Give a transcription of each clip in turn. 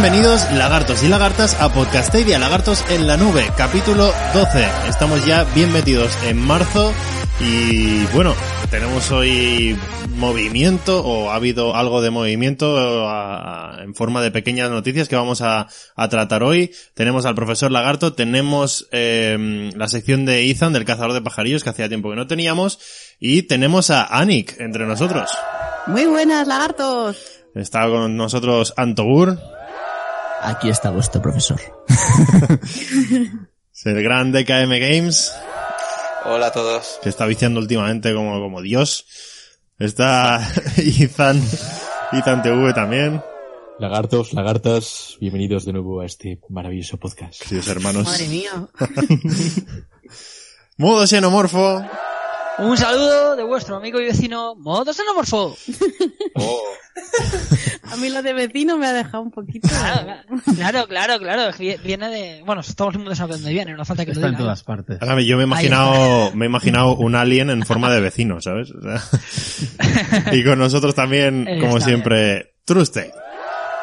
Bienvenidos lagartos y lagartas a Podcastedia Lagartos en la Nube, capítulo 12. Estamos ya bien metidos en marzo y bueno, tenemos hoy movimiento o ha habido algo de movimiento a- a- en forma de pequeñas noticias que vamos a, a tratar hoy. Tenemos al profesor Lagarto, tenemos eh, la sección de Ethan del cazador de pajarillos que hacía tiempo que no teníamos y tenemos a Anik entre nosotros. Muy buenas, lagartos. Está con nosotros Antogur. Aquí está vuestro profesor. Es el gran DKM Games, Hola a todos. que está viciando últimamente como, como Dios. Está Ethan, Ethan TV también. Lagartos, lagartas, bienvenidos de nuevo a este maravilloso podcast. Queridos hermanos. Madre mía. Modo xenomorfo. Un saludo de vuestro amigo y vecino Modo Xenomorfo. Oh, A mí lo de vecino me ha dejado un poquito. Claro, claro, claro. vi- Viene de... Bueno, todo el mundo sabe dónde viene, no hace falta que lo Está en diga. todas partes. Ahora, Yo me he imaginado, me he imaginado un alien en forma de vecino, ¿sabes? O sea, y con nosotros también, Eh, como está siempre, Truste.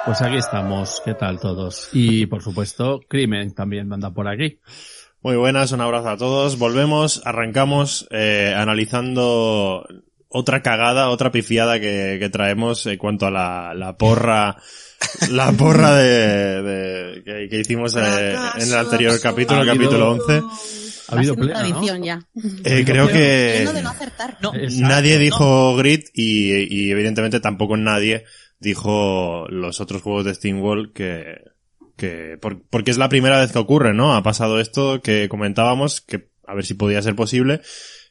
Pues aquí estamos, ¿qué tal todos? Y por supuesto, Crimen también anda por aquí. Muy buenas, un abrazo a todos. Volvemos, arrancamos eh, analizando otra cagada, otra pifiada que, que traemos en cuanto a la, la porra, la porra de, de- que, que hicimos eh, en el anterior capítulo, el capítulo 11. Ha habido Va a ser pleno, ¿no? tradición ya. Eh, creo que Lleno de no acertar. No, Exacto, nadie ¿no? dijo Grid y, y evidentemente tampoco nadie dijo los otros juegos de SteamWall que, que por- porque es la primera vez que ocurre, ¿no? Ha pasado esto que comentábamos, que a ver si podía ser posible,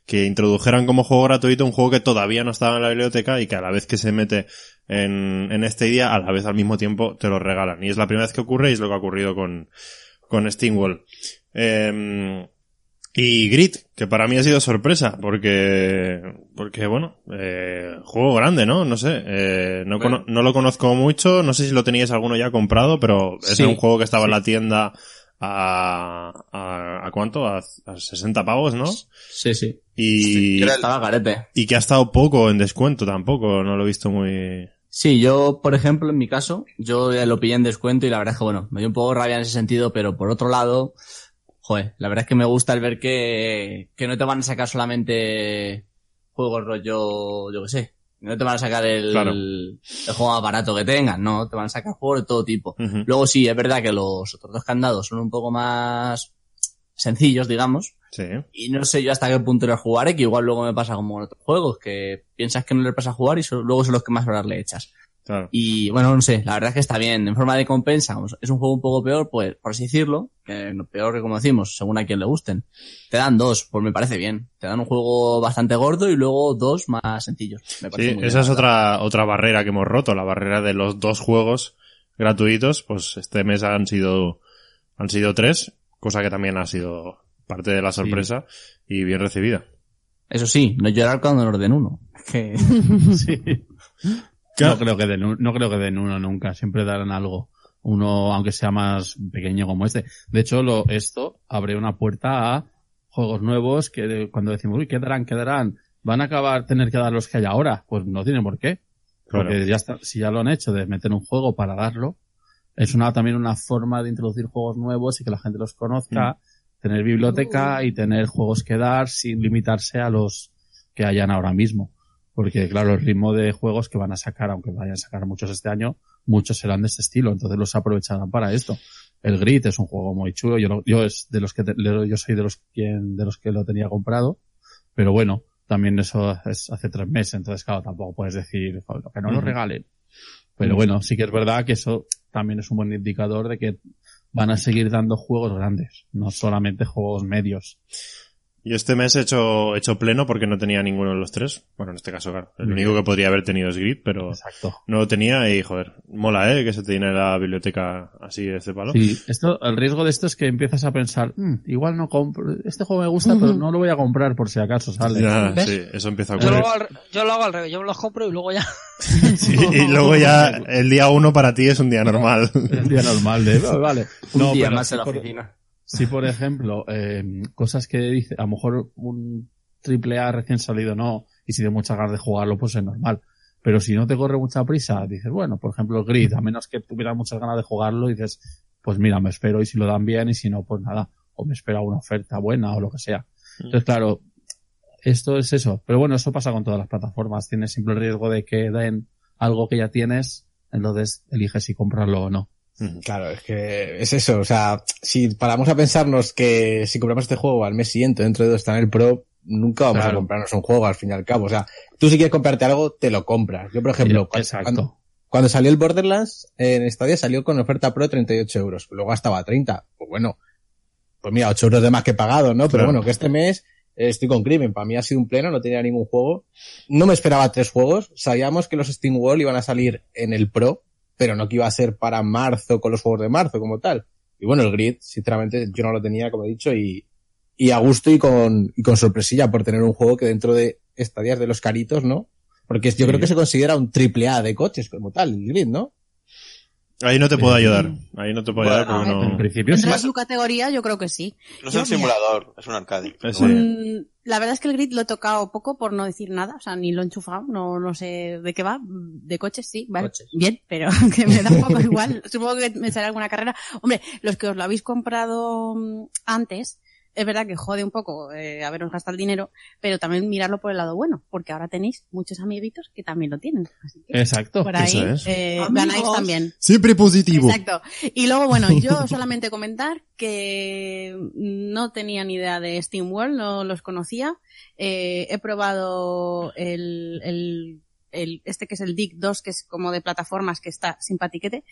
que introdujeran como juego gratuito un juego que todavía no estaba en la biblioteca y que a la vez que se mete en, en este día, a la vez al mismo tiempo te lo regalan. Y es la primera vez que ocurre y es lo que ha ocurrido con, con SteamWall. Em, y Grit, que para mí ha sido sorpresa, porque, porque bueno, eh, juego grande, ¿no? No sé, eh, no, no lo conozco mucho, no sé si lo teníais alguno ya comprado, pero es Sí, un juego que estaba en sí. la tienda a, a, ¿a cuánto? A, a 60 pavos, ¿no? Sí, sí. Y, garete. y que ha estado poco en descuento tampoco, no lo he visto muy... Sí, yo, por ejemplo, en mi caso, yo ya lo pillé en descuento y la verdad es que, bueno, me dio un poco rabia en ese sentido, pero por otro lado, joder, la verdad es que me gusta el ver que, que no te van a sacar solamente juegos rollo, yo qué sé, no te van a sacar el, Claro. el juego más barato que tengan, no, te van a sacar juegos de todo tipo. Luego sí, es verdad que los otros dos candados son un poco más sencillos, digamos, Sí. Y no sé yo hasta qué punto le jugaré, que igual luego me pasa como en otros juegos, que piensas que no le pasa a jugar y so- luego son los que más horas le echas. Claro. Y bueno, no sé, la verdad es que está bien. En forma de compensa, es un juego un poco peor, pues, por así decirlo, que peor que como decimos, según a quien le gusten. Te dan dos, pues me parece bien. Te dan un juego bastante gordo y luego dos más sencillos. Me parece Sí, muy esa bien, es otra, otra barrera que hemos roto, la barrera de los dos juegos gratuitos, pues este mes han sido, han sido tres, cosa que también ha sido parte de la sorpresa y bien recibida. Eso sí, no llorar cuando nos den uno. Que... Sí. No creo que den, no creo que den uno nunca, siempre darán algo. Uno, aunque sea más pequeño como este. De hecho, lo, esto abre una puerta a juegos nuevos que cuando decimos, uy, ¿qué darán? ¿Qué darán? ¿Van a acabar tener que dar los que hay ahora? Pues no tienen por qué. Claro. Porque ya está, si ya lo han hecho de meter un juego para darlo, es una, también una forma de introducir juegos nuevos y que la gente los conozca, tener biblioteca y tener juegos que dar sin limitarse a los que hayan ahora mismo. Porque claro, el ritmo de juegos que van a sacar, aunque vayan a sacar muchos este año, muchos serán de este estilo, entonces los aprovecharán para esto. El Grid es un juego muy chulo, yo, yo es de los que te- yo soy de los quien, de los que lo tenía comprado, pero bueno, también eso es hace tres meses, entonces claro, tampoco puedes decir "Joder, que no lo regalen. Pero bueno, sí que es verdad que eso también es un buen indicador de que van a seguir dando juegos grandes, no solamente juegos medios. Yo este mes he hecho, he hecho pleno porque no tenía ninguno de los tres. Bueno, en este caso, claro. El único que podría haber tenido es Grid, pero Exacto. no lo tenía y, joder, mola, ¿eh? Que se te llene la biblioteca así de este palo. Sí, esto, el riesgo de esto es que empiezas a pensar, "Mm, igual no compro, este juego me gusta, pero no lo voy a comprar por si acaso sale. Ya, ¿Ves? sí, eso empieza a Yo lo, ocurrir. hago al, yo lo hago al revés, yo me los compro y luego ya. Sí, y luego ya el día uno para ti es un día normal. El día normal de, "Oh, vale. Un No, día más en la por- oficina. Si por ejemplo, eh, cosas que dice, a lo mejor un triple A recién salido no, y si tienes muchas ganas de jugarlo, pues es normal. Pero si no te corre mucha prisa, dices, bueno, por ejemplo, Grid, a menos que tuvieras muchas ganas de jugarlo, dices, pues mira, me espero y si lo dan bien y si no, pues nada, o me espera una oferta buena o lo que sea. Entonces, claro, esto es eso. Pero bueno, eso pasa con todas las plataformas. Tienes siempre el riesgo de que den algo que ya tienes, entonces eliges si comprarlo o no. Claro, es que es eso. O sea, si paramos a pensarnos que si compramos este juego al mes siguiente, dentro de dos está en el Pro, nunca vamos Claro. a comprarnos un juego al fin y al cabo. O sea, tú si quieres comprarte algo, te lo compras. Yo, por ejemplo, Exacto. cuando, cuando salió el Borderlands, en Stadia salió con oferta Pro 38 euros. Luego estaba a 30. Pues bueno, pues mira, 8 euros de más que he pagado, ¿no? Pero Claro. bueno, que este mes estoy con Crimen. Para mí ha sido un pleno, no tenía ningún juego. No me esperaba tres juegos. Sabíamos que los Steam Wall iban a salir en el Pro, pero no que iba a ser para marzo con los juegos de marzo como tal. Y bueno, el Grid, sinceramente, yo no lo tenía, como he dicho, y, y a gusto y con, y con sorpresilla por tener un juego que dentro de estadias de los caritos, ¿no? Porque yo Sí. creo que se considera un triple A de coches como tal, el Grid, ¿no? Ahí no te puedo ayudar. Ahí no te puedo ayudar Bueno, porque En no... principio sí. Dentro de su categoría, yo creo que sí. No es Yo, un simulador, es un arcade. Eh, Mm, La verdad es que el grid lo he tocado poco por no decir nada, o sea, ni lo he enchufado, no, no sé de qué va. De coches sí, vale, Coches. bien, pero que me da un poco igual. Supongo que me sale alguna carrera. Hombre, los que os lo habéis comprado mm, antes, es verdad que jode un poco eh, haberos gastado el dinero, pero también mirarlo por el lado bueno, porque ahora tenéis muchos amiguitos que también lo tienen. Así que Exacto. por ahí eso es. eh, ganáis también. Siempre positivo. Exacto. Y luego, bueno, yo solamente comentar que no tenía ni idea de Steam World, no los conocía. Eh, he probado el, el, el, este que es el Dick 2, que es como de plataformas, que está simpatiquete.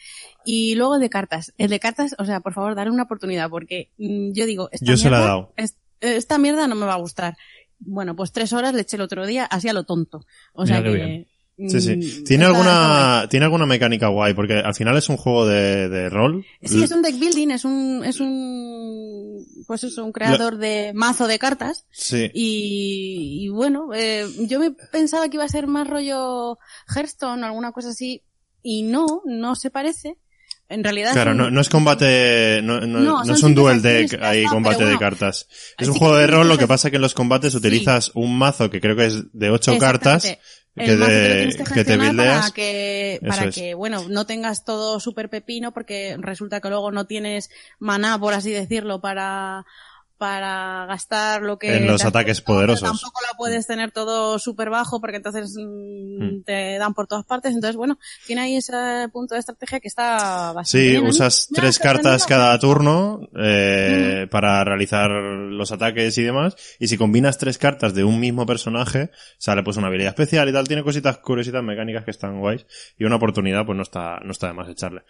Y luego el de cartas. El de cartas, o sea, por favor, darle una oportunidad, porque mm, yo digo, esta Yo se la he mierda- dado. es- esta mierda no me va a gustar. Bueno, pues tres horas le eché el otro día, así a lo tonto. O Mira sea que... Sí, sí. mm, Tiene está- está guay. alguna, tiene alguna mecánica guay, porque al final es un juego de, de rol. Sí, es un deck building, es un, es un, pues eso, un creador de mazo de cartas. Sí. Y, y bueno, eh, yo me pensaba que iba a ser más rollo Hearthstone o alguna cosa así. Y no, no se parece. En realidad Claro, es un- no, no es combate, no, no, No, es un duel deck, está, combate de cartas. Es un juego de rol, lo que pasa que en los combates utilizas un mazo que creo que es de ocho cartas Que, El mazo de- lo tienes que que te gestionar para que, para es. que, bueno, no tengas todo súper pepino porque resulta que luego no tienes maná, por así decirlo, para, para gastar lo que... En los ataques poderosos. Tampoco la puedes tener todo súper bajo porque entonces mm, Mm. te dan por todas partes. Entonces, bueno, tiene ahí ese punto de estrategia que está bastante Sí, bien. A mí usas tres cartas cada turno eh, para realizar los ataques y demás. Y si combinas tres cartas de un mismo personaje, sale pues una habilidad especial y tal. Tiene cositas curiositas mecánicas que están guays. Y una oportunidad, pues no está, no está de más echarle.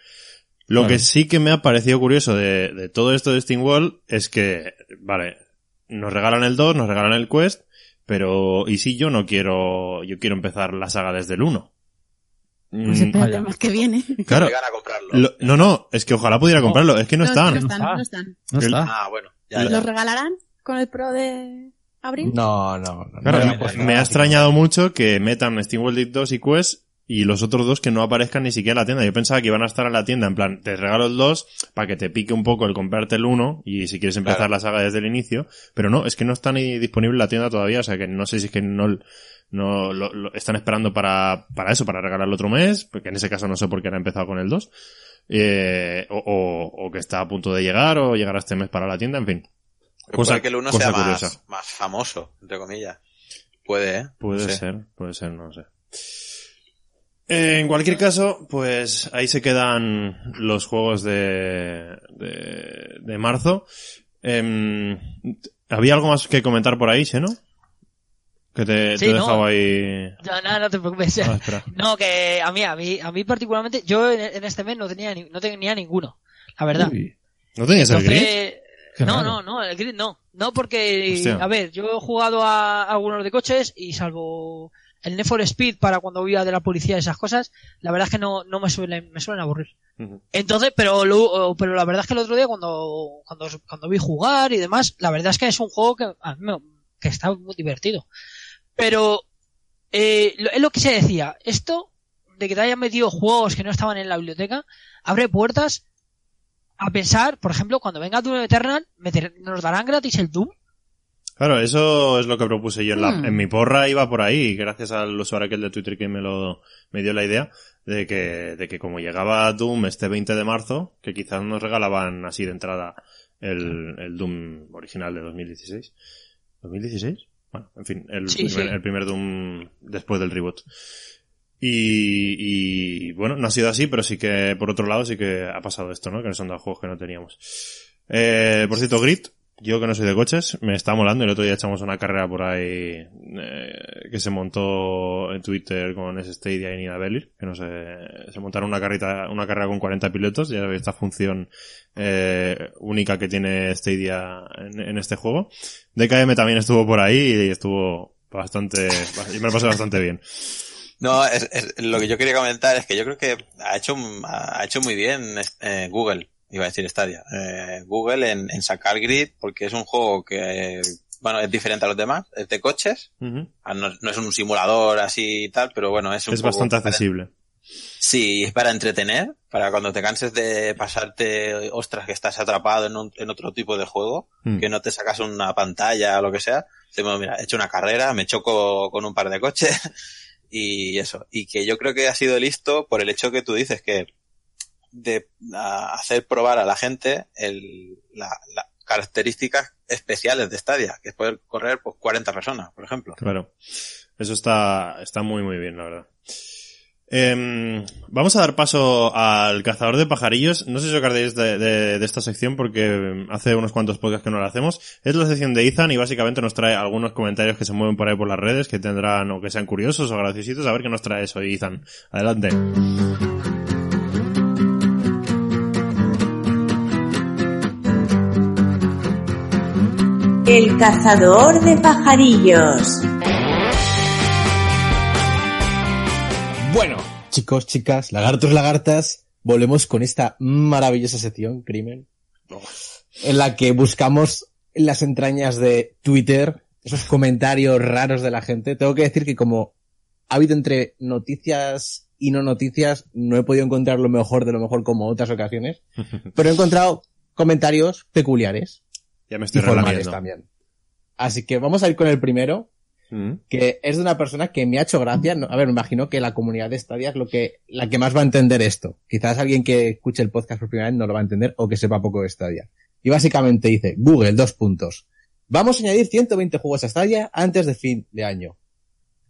Lo que sí que me ha parecido curioso de, de todo esto de Steam Wall es que, vale, nos regalan el 2, nos regalan el Quest, pero ¿y si yo no quiero, yo quiero empezar la saga desde el 1? Pues Mm, espérate más que viene. claro. a comprarlo. Lo- no, no, es que ojalá pudiera comprarlo, es que no están. No están, No no está. están. No El- está. Ah, bueno. Ya, Lo- ya. ¿Los regalarán con el pro de abril? No, no, no. Claro, no, me- ha extrañado mucho que metan SteamWorld Deep 2 y Quest y los otros dos que no aparezcan ni siquiera en la tienda. Yo pensaba que iban a estar en la tienda, en plan, te regalo el 2 para que te pique un poco el comprarte el 1 y si quieres empezar Claro. la saga desde el inicio. Pero no, es que no está ni disponible en la tienda todavía, o sea que no sé si es que no, no lo, lo- están esperando para, para eso, para regalarlo otro mes, porque en ese caso no sé por qué han empezado con el 2. Eh, o, o, o que está a punto de llegar o llegará este mes para la tienda, en fin. Puede cosa- que el uno cosa sea más, más famoso, entre comillas. Puede, ¿eh? Puede No sé. ser, puede ser, no sé. En cualquier caso, pues ahí se quedan los juegos de, de, de marzo. Em, ¿Había algo más que comentar por ahí, no? Que te, Sí, te he no. dejado ahí... No, no, no te preocupes. Ah. No, que a mí, a mí, a mí particularmente, yo en, en este mes no tenía, ni- no tenía ninguno, la verdad. Uy, ¿No tenías el grid? Qué no, raro. no, no, el grid no. No porque, Hostia. a ver, yo he jugado a, algunos de coches y salvo el Need for Speed para cuando voy a de la policía y esas cosas, la verdad es que no, no me suelen, me suelen aburrir. Entonces, pero lo- pero la verdad es que el otro día cuando, cuando, cuando vi jugar y demás, la verdad es que es un juego que, a mí me- que está muy divertido. Pero, eh, lo- es lo que se decía, esto de que te hayan metido juegos que no estaban en la biblioteca, abre puertas a pensar, por ejemplo, cuando venga Doom Eternal, meter- nos darán gratis el Doom. Claro, eso es lo que propuse yo en, la, Hmm. en mi porra, iba por ahí, gracias al usuario aquel de Twitter que me lo me dio la idea de que, de que como llegaba Doom este 20 de marzo, que quizás nos regalaban así de entrada el, el Doom original de 2016. ¿2016? Bueno, en fin, el, Sí, primer, sí. el primer Doom después del reboot. Y, y bueno, no ha sido así, pero sí que por otro lado sí que ha pasado esto, ¿no? Que nos han dado juegos que no teníamos. Eh, por cierto, Grit, yo que no soy de coches, me está molando. El otro día echamos una carrera por ahí eh, que se montó en Twitter con ese Stadia y Nina Bellir, que no sé, se montaron una carrera, una carrera con 40 pilotos, ya sabéis esta función eh, única que tiene Stadia en, este juego. DKM también estuvo por ahí y estuvo bastante, y me lo pasé bastante bien. No, es, es- lo que yo quería comentar es que yo creo que ha hecho, ha hecho muy bien eh, Google, iba a decir Stadia, eh, Google en, en sacar Grid porque es un juego que, bueno, es diferente a los demás, es de coches. Ah, no, no es un simulador así y tal, pero bueno, es un Es bastante para- accesible. Sí, es para entretener, para cuando te canses de pasarte, ostras, que estás atrapado en, un- en otro tipo de juego, Mm. que no te sacas una pantalla o lo que sea. Bueno, mira, he hecho una carrera, me choco con un par de coches y eso. Y que yo creo que ha sido listo por el hecho que tú dices que de a- hacer probar a la gente el, la, las características especiales de Stadia, que es poder correr pues 40 personas, por ejemplo. Claro. Eso está, está muy, muy bien, la verdad. Em, vamos a dar paso al cazador de pajarillos. No sé si os acordáis de, de- de esta sección porque hace unos cuantos podcasts que no la hacemos. Es la sección de Ethan y básicamente nos trae algunos comentarios que se mueven por ahí por las redes que tendrán o que sean curiosos o graciositos. A ver qué nos trae eso, Ethan. Adelante. El cazador de pajarillos. Bueno, chicos, chicas, lagartos, lagartas, volvemos con esta maravillosa sección, Crimen, en la que buscamos en las entrañas de Twitter esos comentarios raros de la gente. Tengo que decir que como ha habido entre noticias y no noticias, no he podido encontrar lo mejor de lo mejor como otras ocasiones, pero he encontrado comentarios peculiares Ya me y estoy formales relamiendo. también. Así que vamos a ir con el primero, Mm. que es de una persona que me ha hecho gracia. A ver, me imagino que la comunidad de Stadia es lo que, la que más va a entender esto. Quizás alguien que escuche el podcast por primera vez no lo va a entender o que sepa poco de Stadia. Y básicamente dice, Google, dos puntos. Vamos a añadir 120 juegos a Stadia antes de fin de año.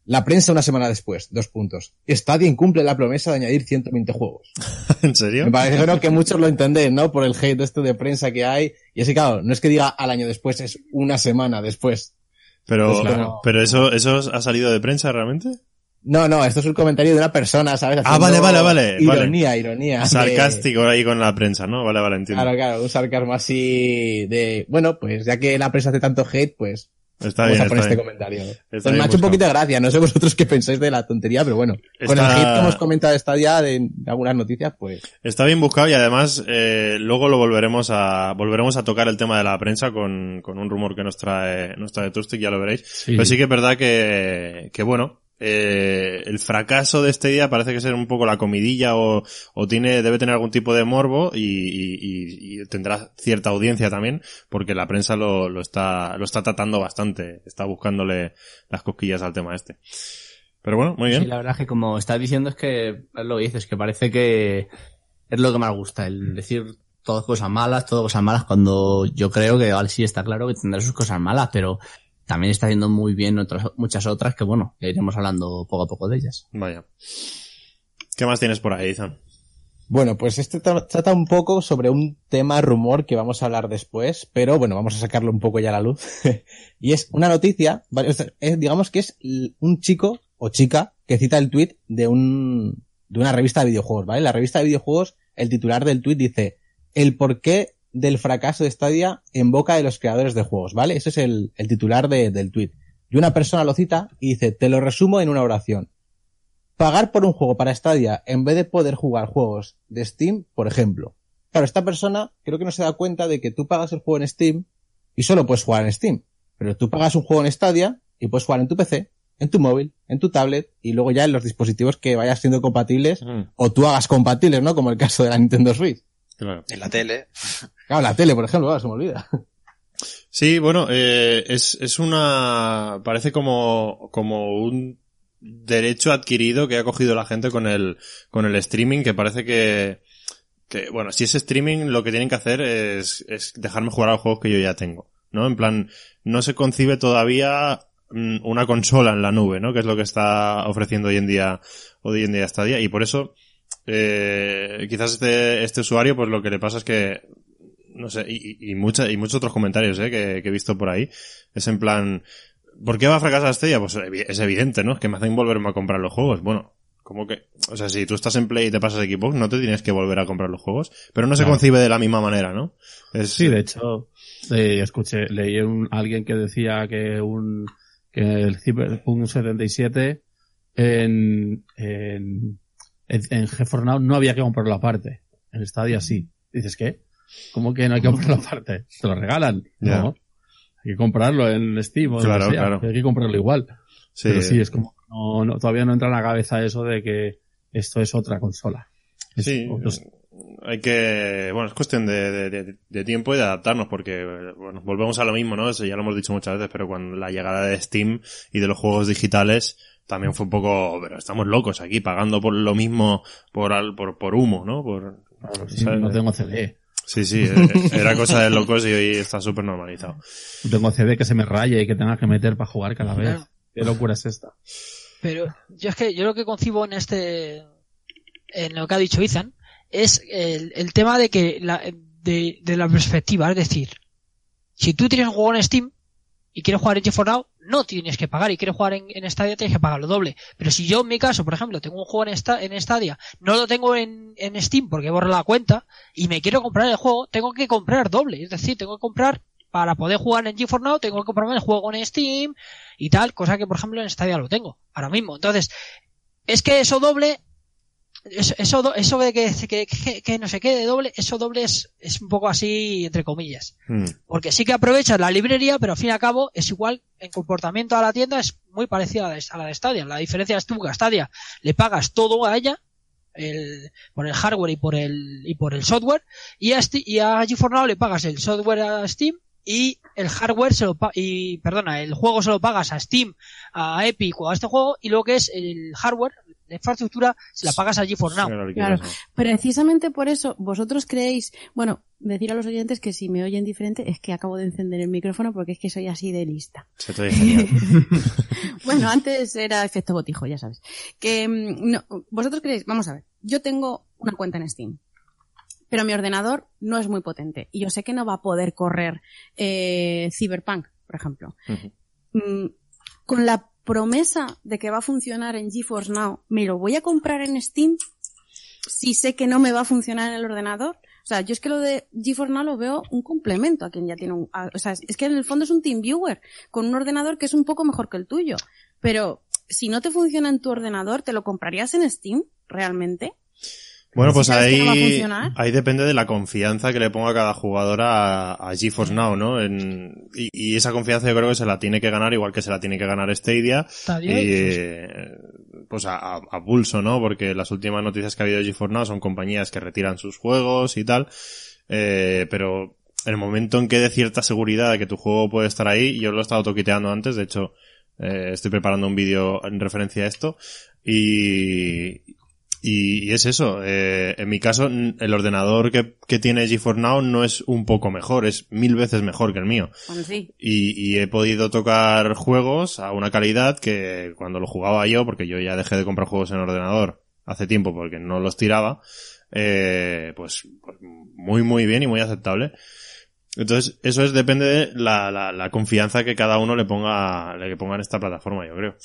La prensa una semana después, dos puntos. Stadia incumple la promesa de añadir 120 juegos. ¿En serio? Me parece creo que muchos lo entendéis, ¿no? Por el hate este de prensa que hay. Y así, claro, no es que diga al año después, es una semana después. Pero, Pues claro. pero eso, eso ha salido de prensa realmente? No, no, esto es un comentario de una persona, ¿sabes? Ah, vale, vale, vale, Ironía, vale. ironía. de- Sarcástico ahí con la prensa, ¿no? Vale, vale, entiendo. Claro, claro, un sarcasmo así de, bueno, pues ya que la prensa hace tanto hate, pues Está vamos bien, a poner este bien. comentario. Está Pues me ha hecho un poquito de gracia, no sé vosotros qué pensáis de la tontería, pero bueno, con el hate que hemos comentado esta de, de algunas noticias, pues Está bien buscado y además eh, luego lo volveremos a volveremos a tocar el tema de la prensa con, con un rumor que nos trae nos trae Trustic, ya lo veréis. Sí. Pero sí que es verdad que, que bueno, eh, el fracaso de este día parece que ser un poco la comidilla o, o tiene debe tener algún tipo de morbo y, y- y- y tendrá cierta audiencia también porque la prensa lo, lo está lo está tratando bastante, está buscándole las cosquillas al tema este. Pero bueno, muy bien. Sí, la verdad es que como estás diciendo es que lo dices, que parece que es lo que más gusta, el decir todas cosas malas, todas cosas malas, cuando yo creo que sí está claro que tendrá sus cosas malas, pero también está haciendo muy bien otras, muchas otras que bueno, ya iremos hablando poco a poco de ellas. Vaya. ¿Qué más tienes por ahí, Ethan? Bueno, pues este tra- trata un poco sobre un tema rumor que vamos a hablar después, pero bueno, vamos a sacarlo un poco ya a la luz. y es una noticia, vale, o sea, es- digamos que es un chico o chica que cita el tweet de un, de una revista de videojuegos, ¿vale? La revista de videojuegos, el titular del tweet dice, el porqué del fracaso de Stadia en boca de los creadores de juegos, ¿vale? Ese es el, el titular de- del tweet. Y una persona lo cita y dice, te lo resumo en una oración. Pagar por un juego para Stadia en vez de poder jugar juegos de Steam, por ejemplo. Claro, esta persona creo que no se da cuenta de que tú pagas el juego en Steam y solo puedes jugar en Steam. Pero tú pagas un juego en Stadia y puedes jugar en tu PC, en tu móvil, en tu tablet y luego ya en los dispositivos que vayas siendo compatibles Mm, o tú hagas compatibles, ¿no? Como el caso de la Nintendo Switch. Claro. En la tele. Claro, la tele, por ejemplo, claro, se me olvida. Sí, bueno, eh, es, es una, parece como, como un derecho adquirido que ha cogido la gente con el, con el streaming, que parece que, que, bueno, si es streaming, lo que tienen que hacer es, es dejarme jugar a los juegos que yo ya tengo, ¿no? En plan, no se concibe todavía mm, una consola en la nube, ¿no? Que es lo que está ofreciendo hoy en día, hoy en día Stadia, y por eso, eh, quizás este, este usuario, pues lo que le pasa es que no sé, y, y, y mucha- y muchos otros comentarios eh, que, que he visto por ahí. Es en plan, ¿por qué va a fracasar Stadia? Pues es evidente, ¿no? Es que me hacen volverme a comprar los juegos. Bueno, como que, o sea, si tú estás en Play y te pasas a Xbox, no te tienes que volver a comprar los juegos, pero no se concibe de la misma manera, ¿no? Es, Sí, de hecho, eh, escuché, leí un, alguien que decía que un, que el Cyberpunk 77 en, en, en, GeForce Now no había que comprarlo aparte. En Stadia sí. Dices, ¿qué? ¿Cómo que no hay que comprarlo aparte? ¿Te lo regalan? No. Hay que comprarlo en Steam o Claro, sea. claro. Hay que comprarlo igual. sí, Pero sí, es como, no, no, todavía no entra en la cabeza eso de que esto es otra consola. Es Sí, otros- hay que, bueno, es cuestión de, de- de- de tiempo y de adaptarnos porque, bueno, volvemos a lo mismo, ¿no? Eso ya lo hemos dicho muchas veces, pero cuando la llegada de Steam y de los juegos digitales también fue un poco, pero estamos locos aquí pagando por lo mismo, por, al- por, por humo, ¿no? Por, sí, no tengo CD. Sí, sí, eh, era cosa de locos y hoy está súper normalizado. No tengo CD que se me raye y que tenga que meter para jugar cada vez. Claro. ¿Qué locura es esta? Pero yo es que yo lo que concibo en este, en lo que ha dicho Ethan, es el, el tema de que la, de, de la perspectiva, es decir, si tú tienes un juego en Steam y quieres jugar en GeForce Now, no tienes que pagar y quieres jugar en, en Stadia tienes que pagar lo doble. Pero si yo en mi caso, por ejemplo, tengo un juego en, en Stadia, no lo tengo en, en Steam porque borro la cuenta y me quiero comprar el juego, tengo que comprar doble. Es decir, tengo que comprar para poder jugar en GeForce Now, tengo que comprarme el juego en Steam y tal, cosa que por ejemplo en Stadia lo tengo ahora mismo. Entonces, es que eso doble, eso, eso, eso de que, que, que, que no se quede doble, eso doble es, es un poco así, entre comillas. Mm. Porque sí que aprovechas la librería, pero al fin y al cabo es igual en comportamiento a la tienda, es muy parecida a la de, Stadia. La diferencia es tú que a Stadia le pagas todo a ella, el, por el hardware y por el, y por el software, y a, y a GeForce Now le pagas el software a Steam y el hardware se lo pa- y perdona, el juego se lo pagas a Steam, a Epic o a este juego y lo que es el hardware, la infraestructura, se la pagas a GeForce Now. Claro, Precisamente por eso, vosotros creéis, bueno, decir a los oyentes que si me oyen diferente es que acabo de encender el micrófono porque es que soy así de lista. Se te. Bueno, antes era efecto botijo, ya sabes. Que mm, no, vosotros creéis, vamos a ver, yo tengo una cuenta en Steam, pero mi ordenador no es muy potente y yo sé que no va a poder correr eh, Cyberpunk, por ejemplo. Mm, con la promesa de que va a funcionar en GeForce Now, ¿me lo voy a comprar en Steam si sé que no me va a funcionar en el ordenador? O sea, yo es que lo de GeForce Now lo veo un complemento a quien ya tiene un... o sea, es que en el fondo es un TeamViewer con un ordenador que es un poco mejor que el tuyo. Pero si no te funciona en tu ordenador, ¿te lo comprarías en Steam realmente? Bueno, pues ahí, no ahí depende de la confianza que le ponga cada jugador a, a GeForce Now, ¿no? En- y, y esa confianza yo creo que se la tiene que ganar, igual que se la tiene que ganar Stadia, y, y- eh, pues a, a- a pulso, ¿no? Porque las últimas noticias que ha habido de GeForce Now son compañías que retiran sus juegos y tal, eh, pero en el momento en que dé cierta seguridad de que tu juego puede estar ahí, yo lo he estado toquiteando antes, de hecho, eh, estoy preparando un vídeo en referencia a esto, y, y, y es eso, eh, en mi caso, el ordenador que, que tiene GeForce Now no es un poco mejor, es mil veces mejor que el mío. Bueno, sí. Y, y he podido tocar juegos a una calidad que cuando lo jugaba yo, porque yo ya dejé de comprar juegos en ordenador hace tiempo porque no los tiraba, eh, pues, pues muy muy bien y muy aceptable. Entonces, eso es, depende de la, la, la confianza que cada uno le ponga, le ponga en esta plataforma, yo creo.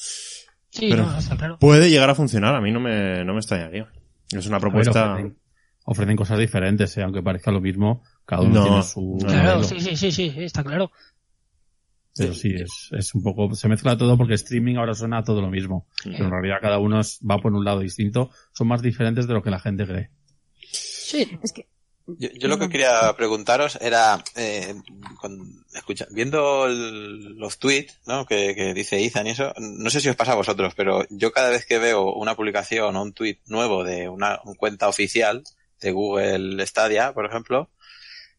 Sí, Pero no, está claro. Puede llegar a funcionar, a mí no me, no me extrañaría. Es una ver, propuesta. ofrecen, ofrecen cosas diferentes, eh, aunque parezca lo mismo, cada uno No, tiene su no. Claro, sí, sí, sí, sí, está claro. Pero sí, es, es un poco, se mezcla todo porque streaming ahora suena a todo lo mismo. Pero en realidad cada uno es- va por un lado distinto, son más diferentes de lo que la gente cree. Sí, Es que Yo, yo lo que quería preguntaros era, eh, con- escucha, viendo el- los tweets, ¿no? Que, que dice Ethan y eso, no sé si os pasa a vosotros, pero yo cada vez que veo una publicación o un tweet nuevo de una, un cuenta oficial de Google Stadia, por ejemplo,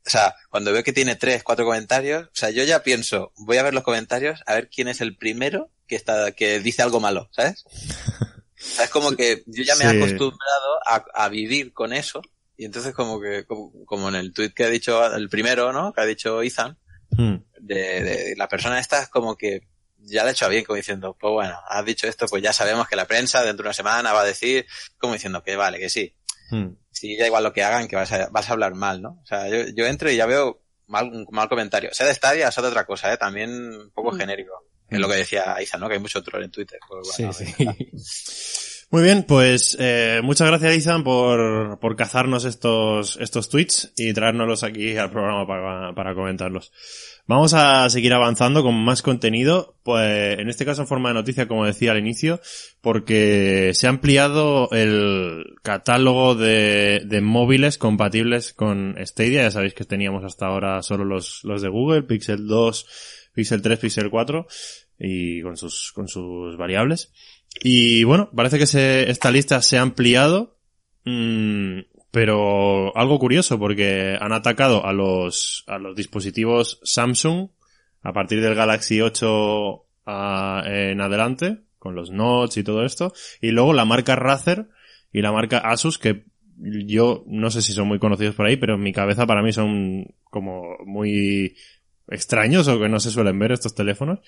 o sea, cuando veo que tiene tres, cuatro comentarios, o sea, yo ya pienso, voy a ver los comentarios, a ver quién es el primero que está, que dice algo malo, ¿sabes? O sea, es como que yo ya me he Sí. acostumbrado a, a vivir con eso, y entonces como que, como, como en el tweet que ha dicho, el primero, ¿no? Que ha dicho Ethan, Hmm. de, de la persona esta es como que ya le ha hecho bien, como diciendo, pues bueno, has dicho esto, pues ya sabemos que la prensa dentro de una semana va a decir, como diciendo que vale, que sí. Hmm. Sí, ya igual lo que hagan, que vas a, vas a hablar mal, ¿no? O sea, yo, yo entro y ya veo mal, un mal comentario. Sea de Stadia, sea de otra cosa, ¿eh? También un poco genérico. Es lo que decía Isa, ¿no? Que hay mucho troll en Twitter. Pues bueno, Sí, sí. Muy bien, pues eh, muchas gracias Ethan por, por cazarnos estos, estos tweets y traérnoslos aquí al programa para, para comentarlos. Vamos a seguir avanzando con más contenido, pues en este caso en forma de noticia, como decía al inicio, porque se ha ampliado el catálogo de, de móviles compatibles con Stadia. Ya sabéis que teníamos hasta ahora solo los, los de Google, Pixel 2, Pixel 3, Pixel 4 y con sus, con sus variables. Y bueno, parece que se, esta lista se ha ampliado, mm, pero algo curioso porque han atacado a los, a los dispositivos Samsung a partir del Galaxy 8 a- en adelante, con los Notes y todo esto, y luego la marca Razer y la marca Asus que yo no sé si son muy conocidos por ahí, pero en mi cabeza para mí son como muy extraños o que no se suelen ver estos teléfonos.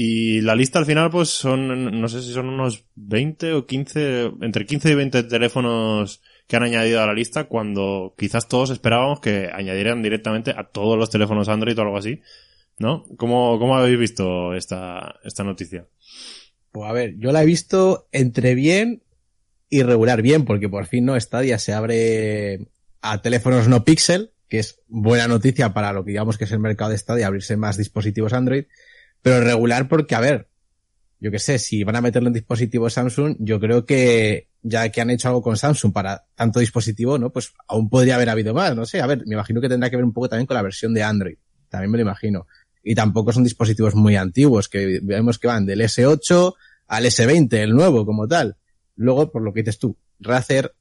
Y la lista al final, pues son, no sé si son unos 20 o 15, entre 15 y 20 teléfonos que han añadido a la lista cuando quizás todos esperábamos que añadieran directamente a todos los teléfonos Android o algo así. ¿No? ¿Cómo, cómo habéis visto esta, esta noticia? Pues a ver, yo la he visto entre bien y regular bien, porque por fin no Stadia se abre a teléfonos no Pixel, que es buena noticia para lo que digamos que es el mercado de Stadia, abrirse más dispositivos Android, pero regular porque, a ver, yo qué sé, si van a meterlo en dispositivos Samsung, yo creo que ya que han hecho algo con Samsung para tanto dispositivo, ¿no? Pues aún podría haber habido más, no sé, a ver, me imagino que tendrá que ver un poco también con la versión de Android, también me lo imagino. Y tampoco son dispositivos muy antiguos, que vemos que van del S8 al S20, el nuevo como tal. Luego, por lo que dices tú, Razer,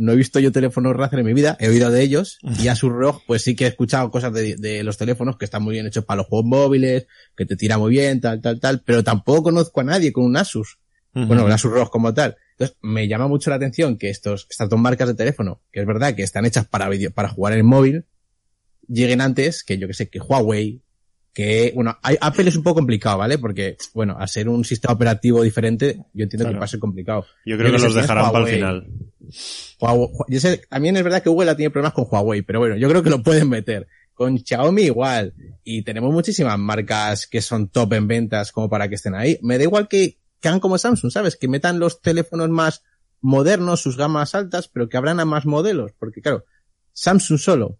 no he visto yo teléfonos Razer en mi vida, he oído de ellos, y Asus ROG, pues sí que he escuchado cosas de, de los teléfonos que están muy bien hechos para los juegos móviles, que te tira muy bien, tal, tal, tal, pero tampoco conozco a nadie con un Asus. Bueno, el Asus ROG como tal. Entonces, me llama mucho la atención que estos, estas dos marcas de teléfono, que es verdad que están hechas para video, para jugar en el móvil, lleguen antes que yo que sé, que Huawei, que, bueno, Apple es un poco complicado, ¿vale? Porque, bueno, al ser un sistema operativo diferente, yo entiendo Claro. que va a ser complicado. Yo creo que los dejarán para el final. Huawei- yo sé, también es verdad que Google ha tenido problemas con Huawei, pero bueno, yo creo que lo pueden meter. Con Xiaomi igual. Y tenemos muchísimas marcas que son top en ventas como para que estén ahí. Me da igual que, que hagan como Samsung, ¿sabes? Que metan los teléfonos más modernos, sus gamas altas, pero que abran a más modelos. Porque claro, Samsung solo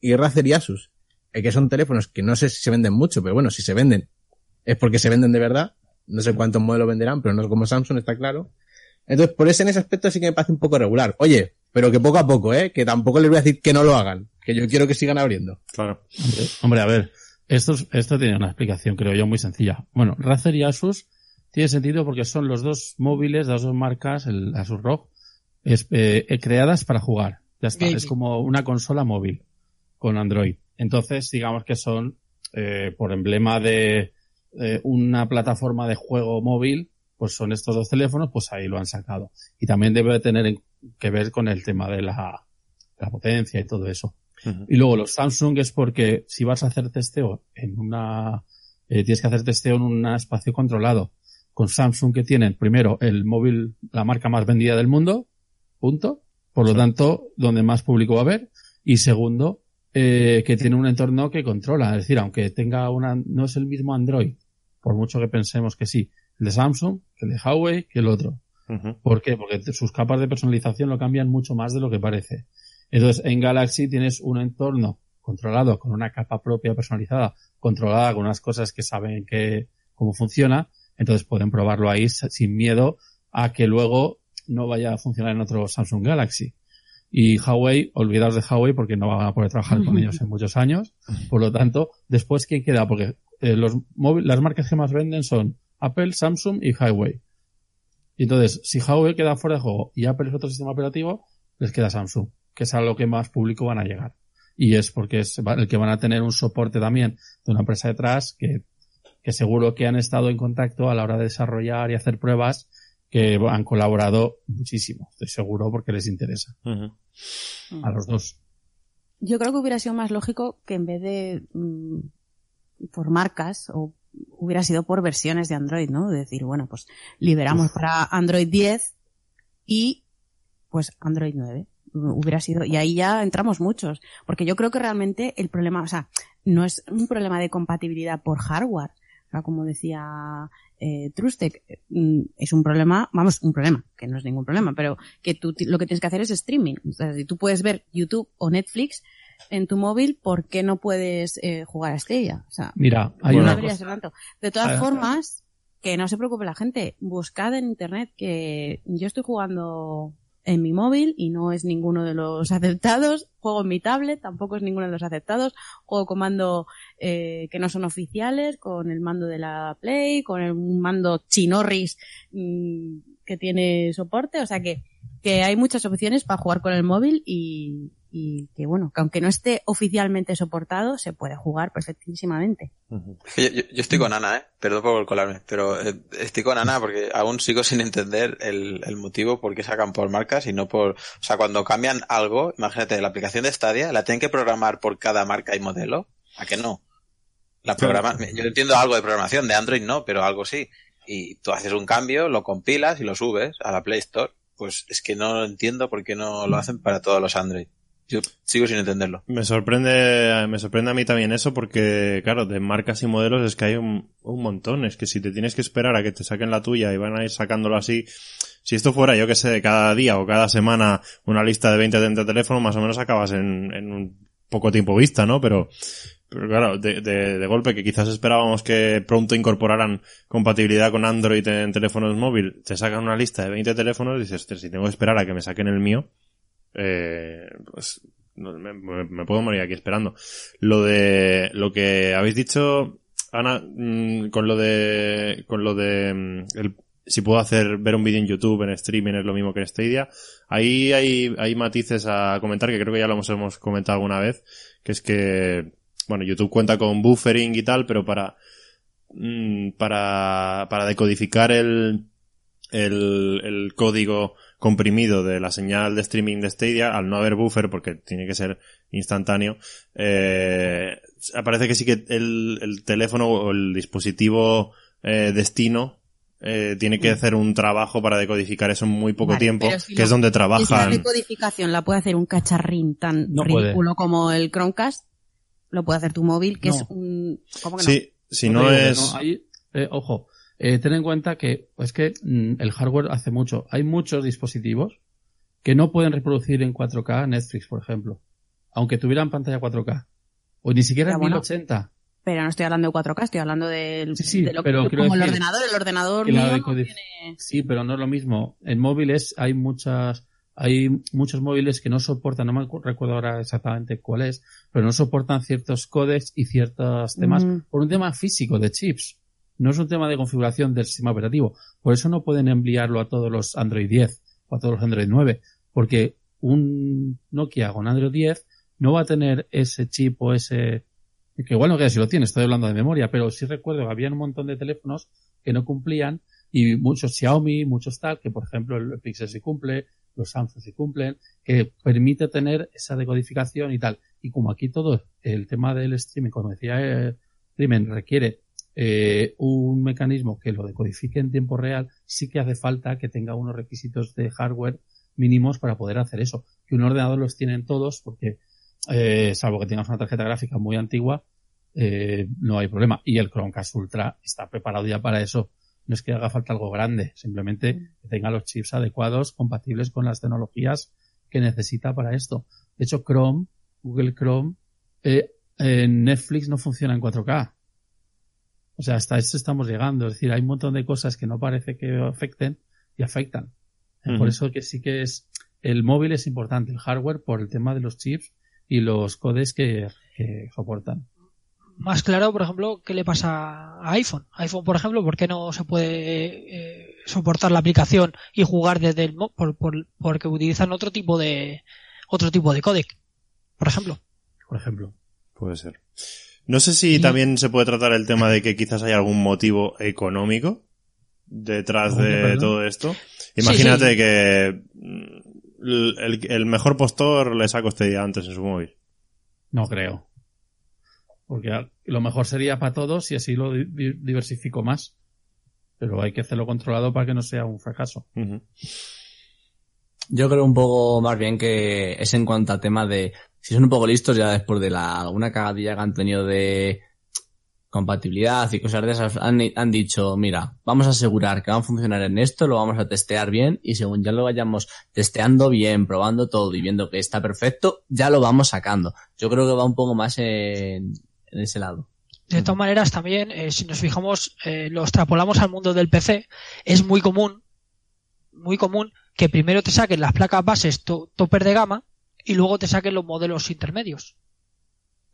y Razer y Asus, que son teléfonos que no sé si se venden mucho, pero bueno, si se venden es porque se venden de verdad. No sé cuántos modelos venderán, pero no es como Samsung, está claro. Entonces, por eso en ese aspecto sí que me parece un poco regular. Oye, pero que poco a poco, ¿eh? Que tampoco les voy a decir que no lo hagan. Que yo quiero que sigan abriendo. Claro. Hombre, hombre, a ver, esto, es- esto tiene una explicación, creo yo, muy sencilla. Bueno, Razer y Asus tiene sentido porque son los dos móviles, las dos marcas, el Asus ROG, es- eh, eh, creadas para jugar. Ya está, es como una consola móvil con Android. Entonces, digamos que son, eh, por emblema de eh, una plataforma de juego móvil, pues son estos dos teléfonos, pues ahí lo han sacado. Y también debe tener en- que ver con el tema de la, la potencia y todo eso. Y luego los Samsung es porque si vas a hacer testeo en una, eh, tienes que hacer testeo en un espacio controlado. Con Samsung que tienen primero el móvil, la marca más vendida del mundo, punto, Por lo tanto, donde más público va a haber. Y segundo, eh, que tiene un entorno que controla. Es decir, aunque tenga una, no es el mismo Android, por mucho que pensemos que sí, el de Samsung, que el de Huawei, que el otro. ¿Por qué? Porque sus capas de personalización lo cambian mucho más de lo que parece. Entonces, en Galaxy tienes un entorno controlado con una capa propia personalizada, controlada con unas cosas que saben que, cómo funciona. Entonces pueden probarlo ahí sin miedo a que luego no vaya a funcionar en otro Samsung Galaxy. Y Huawei, olvidaos de Huawei porque no van a poder trabajar con ellos en muchos años. Por lo tanto, después, ¿quién queda? Porque eh, los móvil- las marcas que más venden son Apple, Samsung y Huawei. Y entonces, si Huawei queda fuera de juego y Apple es otro sistema operativo, les queda Samsung, que es a lo que más público van a llegar. Y es porque es el que van a tener un soporte también de una empresa detrás que, que seguro que han estado en contacto a la hora de desarrollar y hacer pruebas que han colaborado muchísimo. Estoy seguro porque les interesa. Ujú. A los dos. Yo creo que hubiera sido más lógico que en vez de mm, por marcas o hubiera sido por versiones de Android, ¿no? De decir, bueno, pues liberamos para Android 10 y pues Android 9. Mm, Hubiera sido, y ahí ya entramos muchos, porque yo creo que realmente el problema, o sea, no es un problema de compatibilidad por hardware, como decía eh, Trustec, mm, es un problema, vamos, un problema, que no es ningún problema, pero que tú lo que tienes que hacer es streaming. O sea, si tú puedes ver YouTube o Netflix en tu móvil, ¿por qué no puedes eh, jugar a Estrella? O sea, Mira, hay no una debería cosa. ser tanto. De todas Ah. formas, que no se preocupe la gente, buscad en internet que yo estoy jugando en mi móvil y no es ninguno de los aceptados, juego en mi tablet, tampoco es ninguno de los aceptados, juego con mando eh, que no son oficiales, con el mando de la Play, con el mando chinorris mm, que tiene soporte, o sea que, que hay muchas opciones para jugar con el móvil y, y que bueno, que aunque no esté oficialmente soportado, se puede jugar perfectísimamente. Yo, yo- yo estoy con Ana, ¿eh? Perdón por colarme, pero eh, estoy con Ana porque aún sigo sin entender el, el motivo por qué sacan por marcas y no por... O sea, cuando cambian algo, imagínate, la aplicación de Stadia, ¿la tienen que programar por cada marca y modelo? ¿A qué no? La programan... Yo entiendo algo de programación, de Android no, pero algo sí. Y tú haces un cambio, lo compilas y lo subes a la Play Store. Pues es que no entiendo por qué no lo hacen para todos los Android. Yo sigo sin entenderlo. Me sorprende, me sorprende a mí también eso porque, claro, de marcas y modelos es que hay un, un montón. Es que si te tienes que esperar a que te saquen la tuya y van a ir sacándolo así, si esto fuera, yo que sé, cada día o cada semana una lista de 20 o 30 teléfonos, más o menos acabas en, en un poco tiempo vista, ¿no? Pero, pero claro, de, de, de golpe que quizás esperábamos que pronto incorporaran compatibilidad con Android en teléfonos móviles, te sacan una lista de 20 teléfonos y dices, "Hostia, si tengo que esperar a que me saquen el mío, eh, pues me, puedo morir aquí esperando. Lo de lo que habéis dicho, Ana, mm, con lo de con lo de mm, si puedo hacer ver un vídeo en YouTube en streaming es lo mismo que en Stadia. Ahí hay hay matices a comentar que creo que ya lo hemos, hemos comentado alguna vez, que es que bueno, YouTube cuenta con buffering y tal, pero para mm, para para decodificar el el, el código comprimido de la señal de streaming de Stadia, al no haber buffer, porque tiene que ser instantáneo, eh, aparece que sí que el, el teléfono o el dispositivo eh, destino eh, tiene que hacer un trabajo para decodificar eso en muy poco Vale, tiempo, si que la- es donde Y si la trabajan. decodificación la puede hacer un cacharrín tan No puede. ridículo como el Chromecast, lo puede hacer tu móvil, que No. es un... ¿Cómo que no? Sí, si No no es... no, ahí, eh, ojo, eh, ten en cuenta que es que mm, el hardware hace mucho. Hay muchos dispositivos que no pueden reproducir en 4K Netflix, por ejemplo, aunque tuvieran pantalla 4K. O ni siquiera en bueno. 1080. Pero no estoy hablando de 4K, estoy hablando del, Sí, sí, de lo pero que, como el decir ordenador, el ordenador que la mío no tiene- Sí, pero no es lo mismo. En móviles hay muchas, hay muchos móviles que no soportan, no me recuerdo ahora exactamente cuál es, pero no soportan ciertos códecs y ciertos temas Mm. por un tema físico de chips. No es un tema de configuración del sistema operativo. Por eso no pueden enviarlo a todos los Android 10 o a todos los Android 9, porque un Nokia con Android 10 no va a tener ese chip o ese que igual no queda si lo tiene, estoy hablando de memoria, pero sí recuerdo que había un montón de teléfonos que no cumplían y muchos Xiaomi, muchos tal, que por ejemplo el Pixel sí cumple, los Samsung sí cumplen, que permite tener esa decodificación y tal. Y como aquí todo el tema del streaming, como decía eh, Crimen, requiere eh, un mecanismo que lo decodifique en tiempo real, sí que hace falta que tenga unos requisitos de hardware mínimos para poder hacer eso. Que un ordenador los tienen todos porque, eh, salvo que tengas una tarjeta gráfica muy antigua, eh, no hay problema. Y el Chromecast Ultra está preparado ya para eso. No es que haga falta algo grande, simplemente que tenga los chips adecuados, compatibles con las tecnologías que necesita para esto. De hecho, Chrome, Google Chrome, eh, en Netflix no funciona en 4K. O sea, hasta eso estamos llegando. Es decir, hay un montón de cosas que no parece que afecten y afectan. Ujú. Por eso que sí que es, el móvil es importante, el hardware por el tema de los chips y los codes que, que soportan. Más claro, por ejemplo, ¿qué le pasa a iPhone? iPhone, por ejemplo, ¿por qué no se puede eh, soportar la aplicación y jugar desde el por, por- porque utilizan otro tipo de otro tipo de codec, por ejemplo? Por ejemplo. Puede ser. No sé si también se puede tratar el tema de que quizás hay algún motivo económico detrás ¿Cómo que, de perdón? todo esto. Imagínate sí. que mm, el, el mejor postor le saca usted ya antes en su móvil. No creo. Porque lo mejor sería para todos y así lo di- di- diversifico más. Pero hay que hacerlo controlado para que no sea un fracaso. Yo creo un poco más bien que es en cuanto a tema de, si son un poco listos ya después de la, alguna cagadilla que han tenido de compatibilidad y cosas de esas, han, dicho, mira, vamos a asegurar que va a funcionar en esto, lo vamos a testear bien y según ya lo vayamos testeando bien, probando todo y viendo que está perfecto, ya lo vamos sacando. Yo creo que va un poco más en, en ese lado. De todas maneras, también, eh, si nos fijamos, eh, lo extrapolamos al mundo del PC, es muy común, muy común, que primero te saquen las placas bases to- de gama y luego te saquen los modelos intermedios.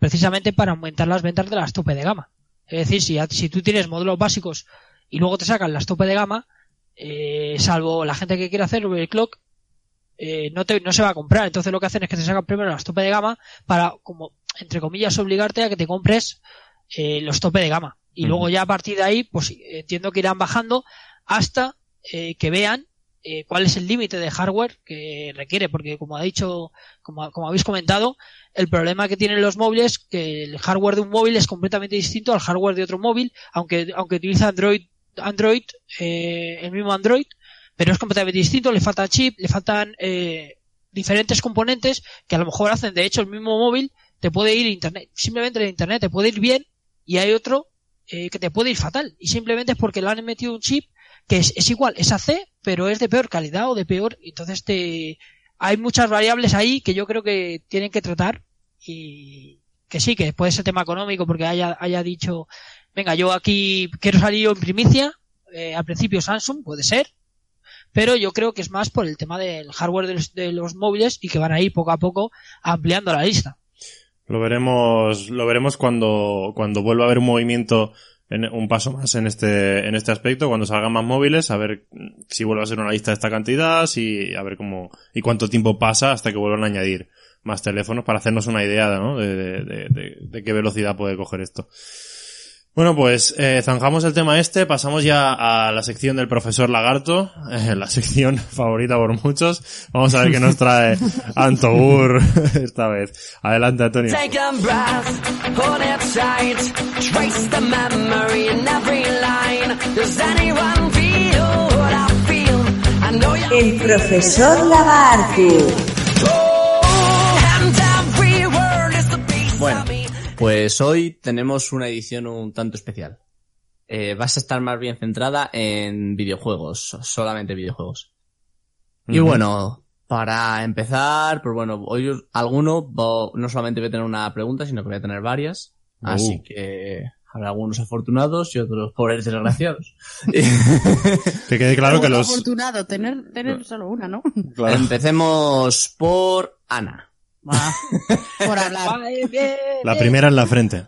Precisamente para aumentar las ventas de las tope de gama. Es decir, si, si tú tienes modelos básicos y luego te sacan las tope de gama, eh, salvo la gente que quiere hacer overclock, eh, no, te, no se va a comprar. Entonces lo que hacen es que te sacan primero las tope de gama para, como, entre comillas, obligarte a que te compres eh, los tope de gama. Y luego ya a partir de ahí, pues entiendo que irán bajando hasta eh, que vean eh, cuál es el límite de hardware que requiere, porque como ha dicho, como, como habéis comentado, el problema que tienen los móviles que el hardware de un móvil es completamente distinto al hardware de otro móvil, aunque aunque utiliza Android Android eh, el mismo Android, pero es completamente distinto, le faltan chip, le faltan eh, diferentes componentes que a lo mejor hacen, de hecho, el mismo móvil te puede ir internet, simplemente el internet te puede ir bien y hay otro eh, que te puede ir fatal y simplemente es porque le han metido un chip que es, es igual, es AC, pero es de peor calidad o de peor, entonces te hay muchas variables ahí que yo creo que tienen que tratar y que sí, que puede ser tema económico porque haya, haya dicho, venga, yo aquí quiero salir en primicia, eh, al principio Samsung, puede ser, pero yo creo que es más por el tema del hardware de los, de los móviles y que van a ir poco a poco ampliando la lista. Lo veremos, lo veremos cuando, cuando vuelva a haber un movimiento, en, un paso más en este, en este aspecto, cuando salgan más móviles, a ver si vuelve a ser una lista de esta cantidad, si, a ver cómo, y cuánto tiempo pasa hasta que vuelvan a añadir más teléfonos para hacernos una idea, ¿no? De, de, de- de- qué velocidad puede coger esto. Bueno, pues eh, zanjamos el tema este, pasamos ya a la sección del profesor Lagarto, eh, la sección favorita por muchos. Vamos a ver qué nos trae Antogur esta vez. Adelante, Antonio. Take a breath, pues hoy tenemos una edición un tanto especial. Eh, vas a estar más bien centrada en videojuegos, solamente videojuegos. Y bueno, para empezar, pues bueno, hoy alguno, va- no solamente voy a tener una pregunta, sino que voy a tener varias. Uh. Así que habrá algunos afortunados y otros pobres desgraciados. Que quede claro que los... afortunado tener, tener solo una, ¿no? Empecemos por Ana. Va. Por hablar. La primera en la frente.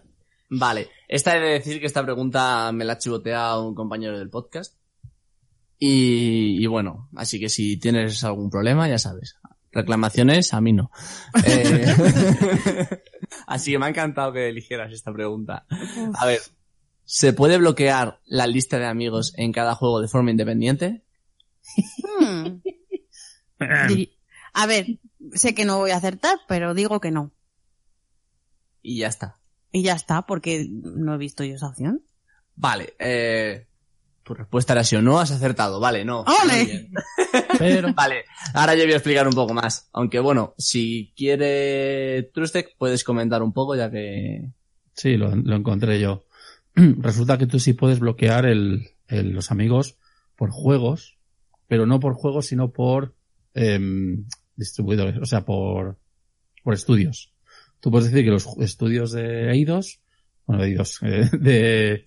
Vale, esta he de decir que esta pregunta me la chivotea un compañero del podcast. Y, y bueno, así que si tienes algún problema, ya sabes. Reclamaciones, a mí no. Eh, así que me ha encantado que eligieras esta pregunta. A ver, ¿se puede bloquear la lista de amigos en cada juego de forma independiente? Hmm. A ver, sé que no voy a acertar, pero digo que no. Y ya está. Y ya está, porque no he visto yo esa opción. Vale, eh, tu respuesta era sí o no, has acertado. Vale, no. ¡Ole! Pero, Vale, ahora yo voy a explicar un poco más. Aunque bueno, si quiere Trustec, puedes comentar un poco ya que... sí, lo, lo encontré yo. Resulta que tú sí puedes bloquear el, el- los amigos por juegos, pero no por juegos, sino por em, distribuidores, o sea, por, por estudios. Tú puedes decir que los estudios de Eidos, bueno, de Eidos, eh, de,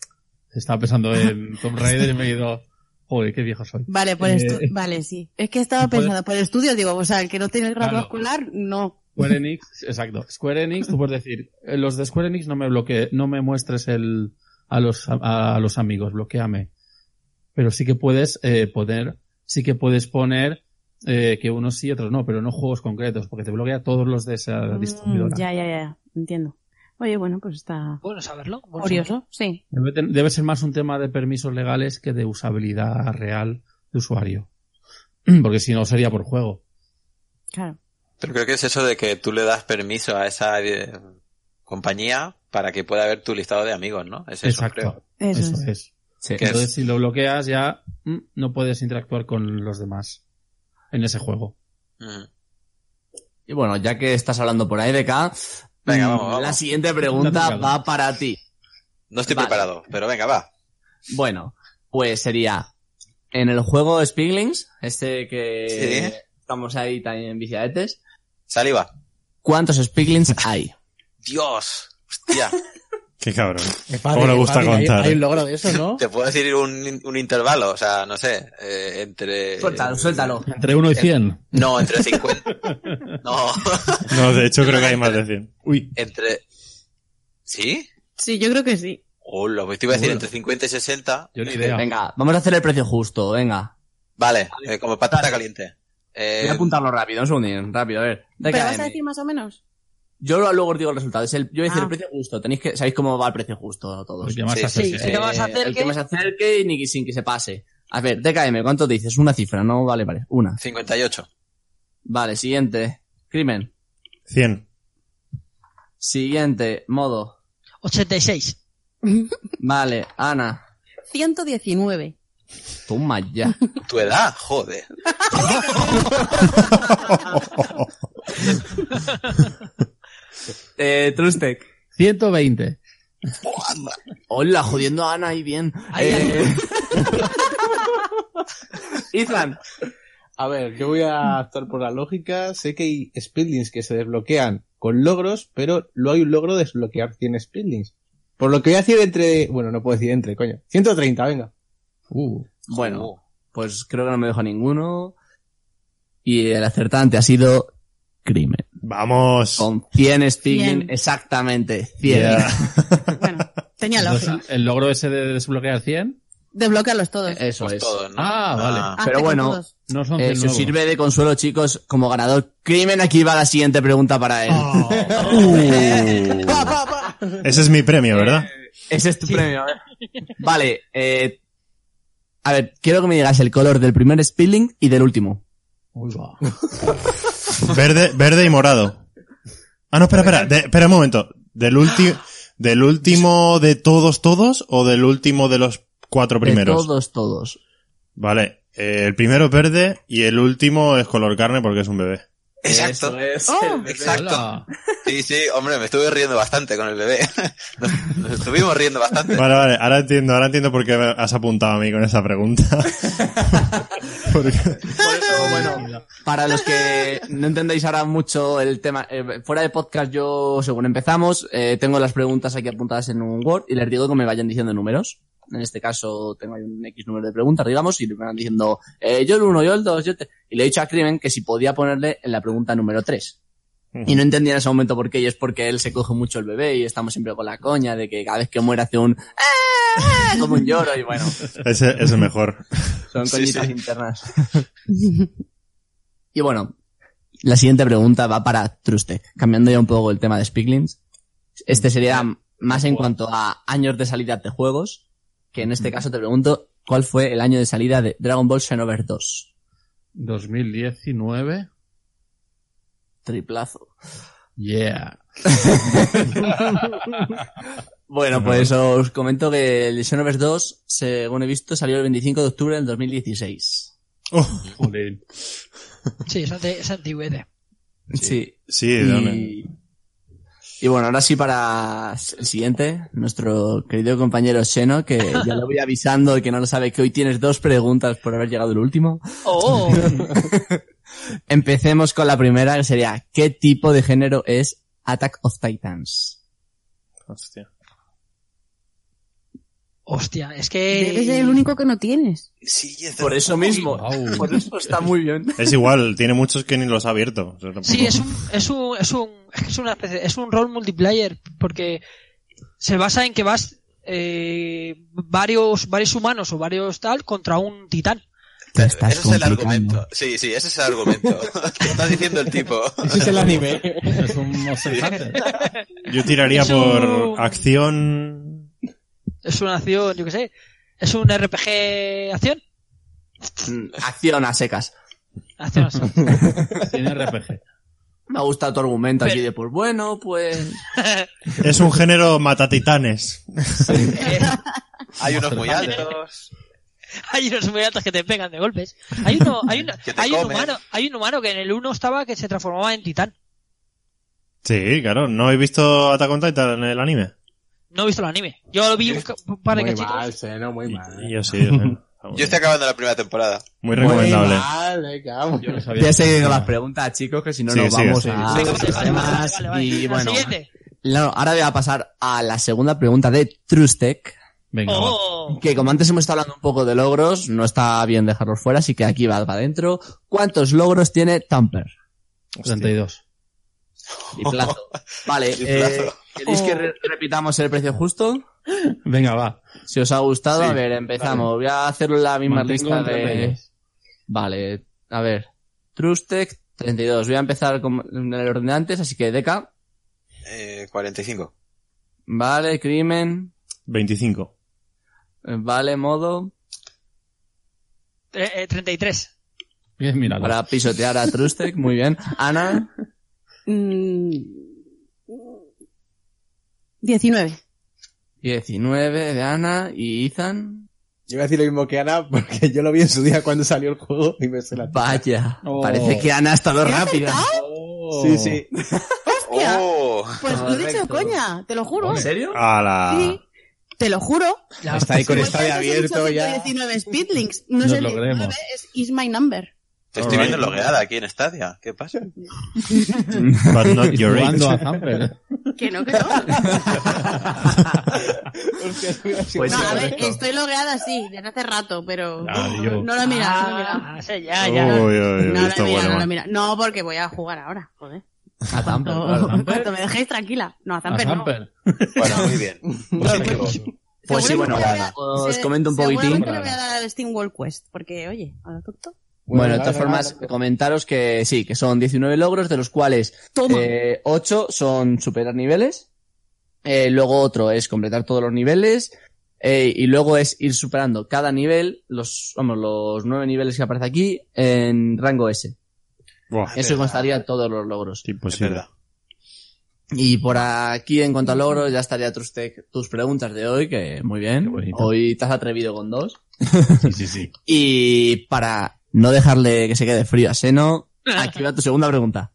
estaba pensando en Tomb Raider y me he ido, joder, qué viejo soy. Vale, por Eh, vale, sí. Es que estaba pensando, por estudio, digo, o sea, el que no tiene el grado Claro. escolar, no. Square Enix, exacto. Square Enix, tú puedes decir, eh, los de Square Enix no me bloquee, no me muestres el, a los, a, a los amigos, bloqueame. Pero sí que puedes, eh, poner, sí que puedes poner, eh, que unos sí y otros no, pero no juegos concretos, porque te bloquea todos los de esa Mm, distribuidora. ya, ya, ya, entiendo. Oye, bueno, pues está Bueno saberlo. bueno curioso, sí. Debe, ten- debe ser más un tema de permisos legales que de usabilidad real de usuario. Porque si no sería por juego. Claro. Pero creo que es eso de que tú le das permiso a esa eh, compañía para que pueda ver tu listado de amigos, ¿no? Es eso, Exacto. creo. Eso, Eso es. es. Sí. Que es- Entonces, si lo bloqueas ya mm, no puedes interactuar con los demás en ese juego. Mm. Y bueno, ya que estás hablando por ahí de acá, Venga, mm, vamos, vamos. la siguiente pregunta va para ti. No estoy Vale. preparado, pero venga, va. Bueno, pues sería en el juego Spiglings, este que Sí. estamos ahí también viciadetes, Saliva. ¿cuántos Spiglings hay? Dios. Hostia. Qué cabrón. Es ¿Cómo le gusta contar? Hay, un logro de eso, ¿no? Te puedo decir un, un intervalo, o sea, no sé, eh, entre... Suéltalo, suéltalo. Entre 1 y 100. No, entre 50... No, No, de hecho creo que hay más de 100. Uy. entre... ¿Sí? Sí, yo creo que sí. Hola, pues te iba a decir Bueno. entre 50 y 60. Yo ni idea. Venga, vamos a hacer el precio justo, venga. Vale, eh, como patata caliente. Eh, Voy a apuntarlo rápido, un segundín, rápido, a ver. ¿Pero vas a decir más o menos? Yo luego os digo el resultado. Es el, yo voy a decir Ah. el precio justo. Tenéis que, sabéis cómo va el precio justo todos. El que más Sí, se acerque. sí, sí. que más se Eh, acerque. El que más se acerque y ni sin que se pase. A ver, DKM, ¿cuánto dices? Una cifra, ¿no? Vale, vale. Una. 58. Vale, siguiente. Crimen. 100. Siguiente. Modo. 86. Vale, Ana. 119. Toma ya. Tu edad, joder. eh, Trustec. 120. Hola, jodiendo a Ana ahí bien. Ahí, Eh, Ethan. A ver, yo voy a actuar por la lógica. Sé que hay speedlings que se desbloquean con logros, pero luego hay un logro de desbloquear 100 speedlings. Por lo que voy a decir entre... Bueno, no puedo decir entre, coño. 130, venga. Uh, Bueno, Oh. pues creo que no me dejo ninguno. Y el acertante ha sido Crimen. Vamos. Con 100 Spigging, Cien. exactamente. 100. Yeah. Bueno, tenía entonces, lógica. el logro ese de desbloquear 100 Desbloquearlos todos. Eso Pues es. todos, ¿no? Ah, vale. Hazte pero con bueno, no son Eh, 100 si os nuevos. sirve de consuelo, chicos, como ganador, Crimen, aquí va la siguiente pregunta para él. Ese es mi premio, ¿verdad? Ese es tu premio. ¿eh? Vale, eh, a ver, quiero que me digas el color del primer Spilling y del último. Uy, va. Verde, verde y morado. Ah, no, espera, espera, de- espera un momento. ¿Del último, del último de todos, todos o del último de los cuatro De primeros? todos, todos. Vale, eh, el primero es verde y el último es color carne porque es un bebé. Exacto. Eso es. Oh. Exacto. Hola. Sí, sí, hombre, me estuve riendo bastante con el bebé. Nos, nos estuvimos riendo bastante. Vale, vale, ahora entiendo, ahora entiendo por qué me has apuntado a mí con esa pregunta. Porque- Por eso, bueno, para los que no entendéis ahora mucho el tema, eh, fuera de podcast yo, según empezamos, eh, tengo las preguntas aquí apuntadas en un Word y les digo que me vayan diciendo números. En este caso tengo ahí un X número de preguntas, digamos, y me van diciendo, eh, yo el 1, yo el 2, yo el 3. Y le he dicho a Crimen que si podía ponerle en la pregunta número 3. Y no entendía en ese momento por qué, y es porque él se coge mucho el bebé y estamos siempre con la coña de que cada vez que muere hace un "Ah", como un lloro y bueno, Ese es el mejor. son Sí, coñitas sí. internas. y bueno, la siguiente pregunta va para Truste, cambiando ya un poco el tema de Spiglins. Este sería más en cuanto a años de salida de juegos, que en este caso te pregunto, ¿cuál fue el año de salida de Dragon Ball Xenoverse 2? 2019. Triplazo. Yeah. Bueno, pues os comento que el Xenoverse 2, según he visto, salió el 25 de octubre del 2016. Jolín. Sí, es, ante- es antigüedad. Sí. Sí, de. Y, y bueno, ahora sí para el siguiente, nuestro querido compañero Xeno, que ya lo voy avisando y que no lo sabe, que hoy tienes dos preguntas por haber llegado el último. Oh, Empecemos con la primera, que sería, ¿qué tipo de género es Attack of Titans? Hostia. Hostia, es que... Ser el único que no tienes. Sí, es Por eso mismo, por eso está muy bien. Es igual, tiene muchos que ni los ha abierto. Sí, es un, es un, es un, es que es una especie, es un rol multiplayer, porque se basa en que vas, eh, varios, varios humanos o varios tal contra un titán. Te Ese es el argumento. Sí, sí, ese es el argumento. que está diciendo el tipo. Ese es el anime. Es un. Yo tiraría Es un- por acción. Es una acción, yo qué sé, es un RPG acción. Mm, Acción a secas. Acción acción. Tiene RPG. Me ha gustado tu argumento aquí Pero- de, pues bueno, pues... Es un género matatitanes. Hay unos muy altos. hay unos muy altos que te pegan de golpes. Hay uno, hay, uno- hay un humano, hay un humano que en el 1 estaba que se transformaba en titán. Sí, claro. ¿No he visto Attack on Titan en el anime? No he visto el anime. Yo lo vi un, par de Muy cachitos. mal, Seno, muy mal. Y yo sí. yo estoy acabando la primera temporada. Muy Muy recomendable. mal, venga, vamos. Yo no sabía. Voy a seguir con las preguntas, chicos, que si no Sigue, nos sigue, vamos sigue. a... Venga, a vale, vale, temas. vale, vale. Y La bueno, ahora voy a pasar a la segunda pregunta de Trustec, Venga. Oh, que como antes hemos estado hablando un poco de logros, no está bien dejarlos fuera, así que aquí va para adentro. ¿Cuántos logros tiene Tamper? 32. Y plazo. Vale, Y eh. ¿queréis que re- repitamos el precio justo? Venga, va. Si os ha gustado, Sí, a ver, empezamos. Voy a hacerlo en la misma Mantengo lista de... 32. Vale, a ver. Trustec, 32. Voy a empezar con en el orden de antes, así que Deca. Eh, 45. Vale, Crimen. 25. eh, Vale, Modo. eh, eh, 33. Bien, míralo. Para pisotear a Trustec, muy bien. Ana. Mm, 19. 19 de Ana y Ethan. Yo voy a decir lo mismo que Ana porque yo lo vi en su día cuando salió el juego y me suena. Vaya, Oh. parece que Ana ha estado rápida. Sí, sí. ¡Hostia! ¡Oh! Pues lo he dicho, Correcto. coña, te lo juro. ¿En serio? A la... Sí, te lo juro. Está ahí con Igual esta que de antes he dicho abierto ya. 119 Speedlinks. No es Nos el lo 19, creemos. es Is My Number. Te estoy viendo logueada aquí en Stadia. ¿Qué pasa? But not your jugando a age. Zamper. Que no, que no. Pues no, a ver, estoy logueada sí, desde hace rato, pero Claro, yo. no lo he mirado, no lo he mirado. Ah, sí, ya, ya. Uy, uy, uy, No lo he mirado, bueno. no lo he mirado. No, porque voy a jugar ahora, joder. A Tamper, No, cuanto me dejéis tranquila. No, a A Zamper no. Zamper. Bueno, muy bien. Positivo. Pues sí, bueno, os comento un poquitín. Seguramente le voy a dar al Steam World Quest, porque, oye, a lo tonto. Bueno, de todas formas, comentaros que sí, que son 19 logros, de los cuales eh, 8 son superar niveles. Eh, luego otro es completar todos los niveles. eh, y luego es ir superando cada nivel, los, vamos, los nueve niveles que aparece aquí, en rango S. Buah, Eso constaría todos los logros. Imposible. Y por aquí, en cuanto a logros, ya estaría tus, te- tus preguntas de hoy, que muy bien. Hoy te has atrevido con dos. Sí, sí, sí. Y para no dejarle que se quede frío a Seno, aquí va tu segunda pregunta.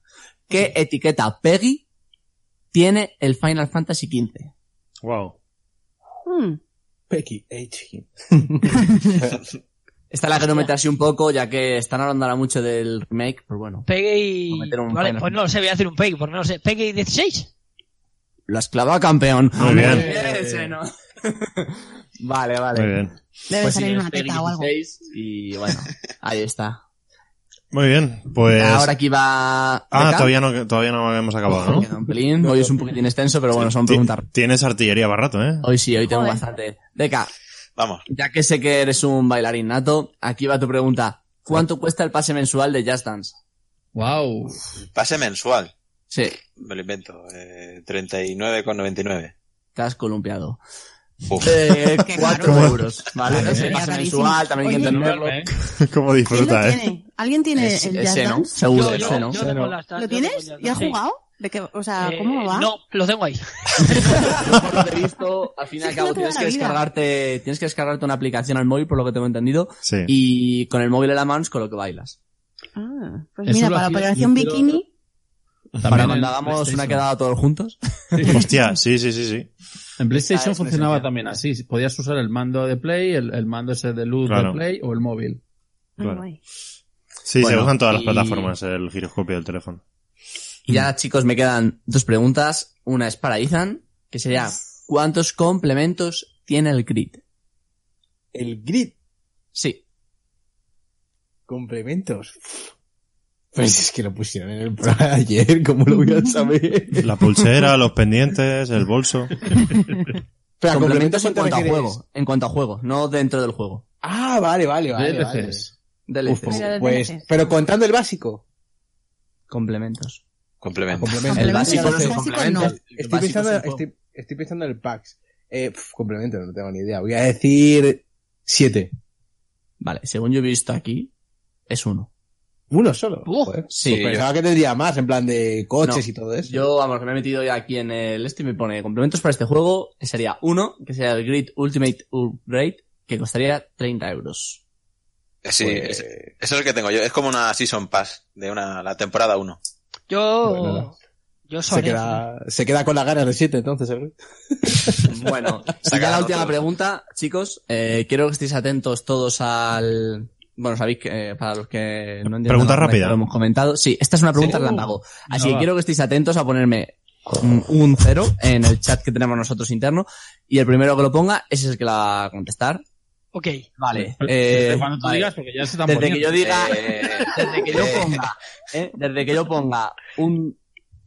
¿Qué etiqueta Peggy tiene el Final Fantasy XV? Wow. Hmm. Becky H. Esta la quiero meter así un poco, ya que están hablando ahora mucho del remake, pues bueno, Pegue y... Vamos a meter un Vale, Final pues no lo sé, voy a hacer un Pegue, porque no lo sé. Pegue y 16. lo has clavado campeón. Muy bien. Bien, Seno. vale, vale. Muy bien. Debe Pues salir una teta o algo. 16 y bueno, ahí está. Muy bien. Pues... Ahora aquí va... Ah, todavía no, todavía no hemos acabado, ¿no? Queda un pelín. Hoy es un poquitín extenso, pero bueno, son preguntas. Tienes artillería para rato, ¿eh? Hoy sí, hoy tengo Joder. bastante. Deca, Vamos. ya que sé que eres un bailarín nato, aquí va tu pregunta. ¿Cuánto cuesta el pase mensual de Just Dance? Wow. Pase mensual. Sí, Me lo invento. Eh, 39,99. te has columpiado. Eh, Qué 4 caro. euros, ¿vale? El sería pase carísimo. mensual, también hay que entenderlo. Cómo ¿Quién disfruta, lo ¿eh? tiene? ¿Alguien tiene Es- el ¿no? Dance? Seguro, Yo, ese, yo, ¿no? yo tengo las- ¿Lo yo tienes? ¿Y has jugado? ¿De qué, o sea, Eh, ¿cómo va? No, lo tengo ahí. por lo que he visto, al fin y al cabo no tienes la que descargarte, tienes que descargarte una aplicación al móvil, por lo que tengo entendido, Sí. y con el móvil en la mano es con lo que bailas. Ah, pues Eso mira, para hacía- Operación yo quiero- Bikini, También Para cuando hagamos una quedada todos juntos. Hostia, sí, sí, sí, sí. En PlayStation funcionaba también así. Podías usar el mando de Play, el, el mando ese de luz Claro. de Play o el móvil. Ah, Claro. Sí, se usan todas las plataformas, el giroscopio del teléfono. Y ya, chicos, me quedan dos preguntas. Una es para Ethan, que sería, ¿cuántos complementos tiene el grid? El grid. Sí. Complementos. Pues es que lo pusieron en el programa de ayer, ¿cómo lo voy a saber? La pulsera, los pendientes, el bolso. Pero complementos en ¿cuánto cuanto a juego. En cuanto a juego, no dentro del juego. Ah, vale, vale, vale. vale. DLCs. DLCs. Uf, Pero pues, DLCs. pero contando el básico. Complementos. Complemento. Complemento. El básico Los no. El Estoy básico pensando, es un juego. estoy, estoy pensando en el PAX. Eh, pf, complemento, no tengo ni idea. Voy a decir siete. Vale, según yo he visto aquí, es uno. Uno solo. Joder. sí, Pues yo- pensaba que tendría más, en plan de coches No, y todo eso. Yo, vamos, que me he metido ya aquí en el este y me pone complementos para este juego, que sería uno, que sería el Grid Ultimate Upgrade, que costaría 30 euros. Sí, Pues- eso es el que tengo yo. Es como una Season Pass de una, la temporada 1. Yo, Bueno, yo se, queda, se queda con las ganas de siete, entonces. ¿eh? Bueno, Sacaron la última pregunta, chicos, eh, quiero que estéis atentos todos al... Bueno, sabéis que eh, para los que no entiendan Pregunta rápida. Lo hemos comentado. Sí, esta es una pregunta Sí. relámpago. Así Ah, que va. quiero que estéis atentos a ponerme un, cero en el chat que tenemos nosotros interno y el primero que lo ponga ese es el que la va a contestar. Ok. Vale. Pero- eh, desde cuando tú vale. digas, porque ya se están Desde que yo diga, Eh, desde que yo ponga, ¿eh? desde que yo ponga un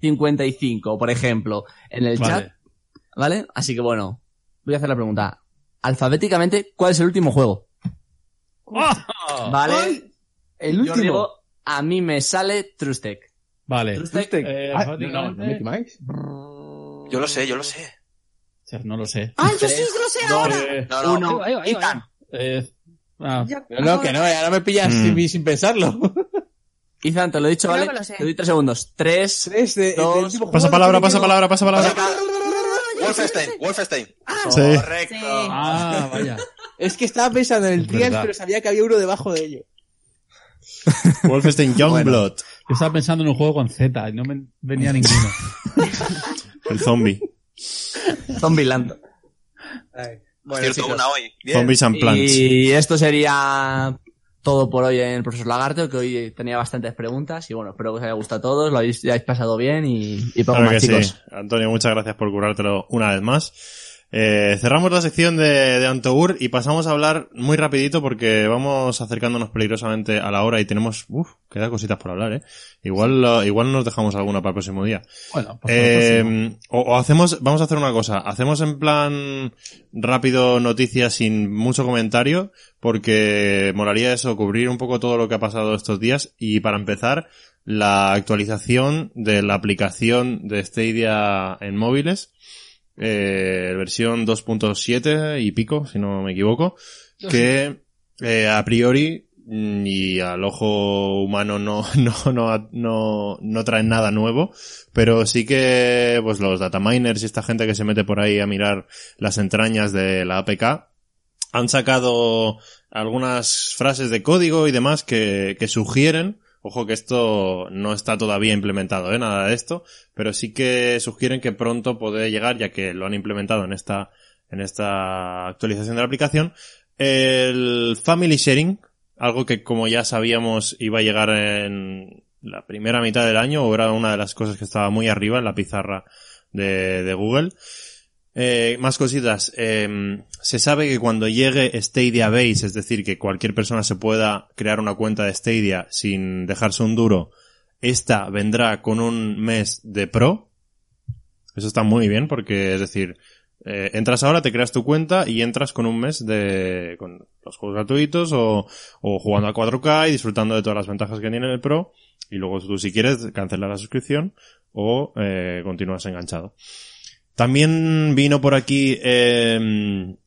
55, por ejemplo, en el Vale. chat, ¿vale? Así que bueno, voy a hacer la pregunta. Alfabéticamente, ¿cuál es el último juego? ¡Ah! ¿Vale? El Yo último. digo, a mí me sale Trustec. Vale. Trustec, Eh, Ah, no, alfabéticamente- no, Mickey Mouse. yo lo sé, yo lo sé. O sea, No lo sé. ¡Ay, yo sí lo sé ahora! Eh, No, no. Uno, Ahí va, ahí ahí eh, ah, No, no, que no, ahora me pillas Mm. sin, sin pensarlo. Ethan, te lo he dicho, ¿vale? lo. Te doy tres segundos. Tres. Tres de, Dos. último Pasa palabra, pasa palabra, pasa palabra. Wolfenstein, Wolfenstein. Sí. Correcto. Sí. ah, vaya. Es que estaba pensando en el Trials, pero sabía que había uno debajo de ello. Wolfenstein Youngblood. Yo estaba pensando en un juego con Z y no me venía ninguno. El zombie. Zombieland. Bueno, Cierto, chicos. una hoy. Bien. Zombies and Plants. Y esto sería todo por hoy en el Profesor Lagarto, que hoy tenía bastantes preguntas y bueno, espero que os haya gustado a todos, lo habéis, ya habéis pasado bien y, y poco Claro más, que chicos. sí. Antonio, muchas gracias por currártelo una vez más. Eh, cerramos la sección de, de Antour y pasamos a hablar muy rapidito porque vamos acercándonos peligrosamente a la hora y tenemos, uff, queda cositas por hablar, eh. Igual, igual nos dejamos alguna para el próximo día. Bueno, pues próximo. Eh, o, o hacemos, vamos a hacer una cosa, hacemos en plan rápido noticias sin mucho comentario, porque molaría eso, cubrir un poco todo lo que ha pasado estos días y para empezar, la actualización de la aplicación de Stadia en móviles, eh, versión 2.7 y pico, si no me equivoco, que eh, a priori mm, y al ojo humano no, no, no, no, no traen nada nuevo, pero sí que pues los dataminers y esta gente que se mete por ahí a mirar las entrañas de la APK han sacado algunas frases de código y demás que, que sugieren, ojo que esto no está todavía implementado, ¿eh? nada de esto, pero sí que sugieren que pronto puede llegar, ya que lo han implementado en esta, en esta actualización de la aplicación, el Family Sharing, algo que como ya sabíamos iba a llegar en la primera mitad del año, o era una de las cosas que estaba muy arriba en la pizarra de, de Google. Eh, más cositas. Eh, se sabe que cuando llegue Stadia Base, es decir, que cualquier persona se pueda crear una cuenta de Stadia sin dejarse un duro, esta vendrá con un mes de Pro. Eso está muy bien porque, es decir, eh, entras ahora, te creas tu cuenta y entras con un mes de con los juegos gratuitos o, o jugando a 4K y disfrutando de todas las ventajas que tiene el Pro. Y luego tú si quieres cancelar la suscripción o eh, continúas enganchado. También vino por aquí, eh,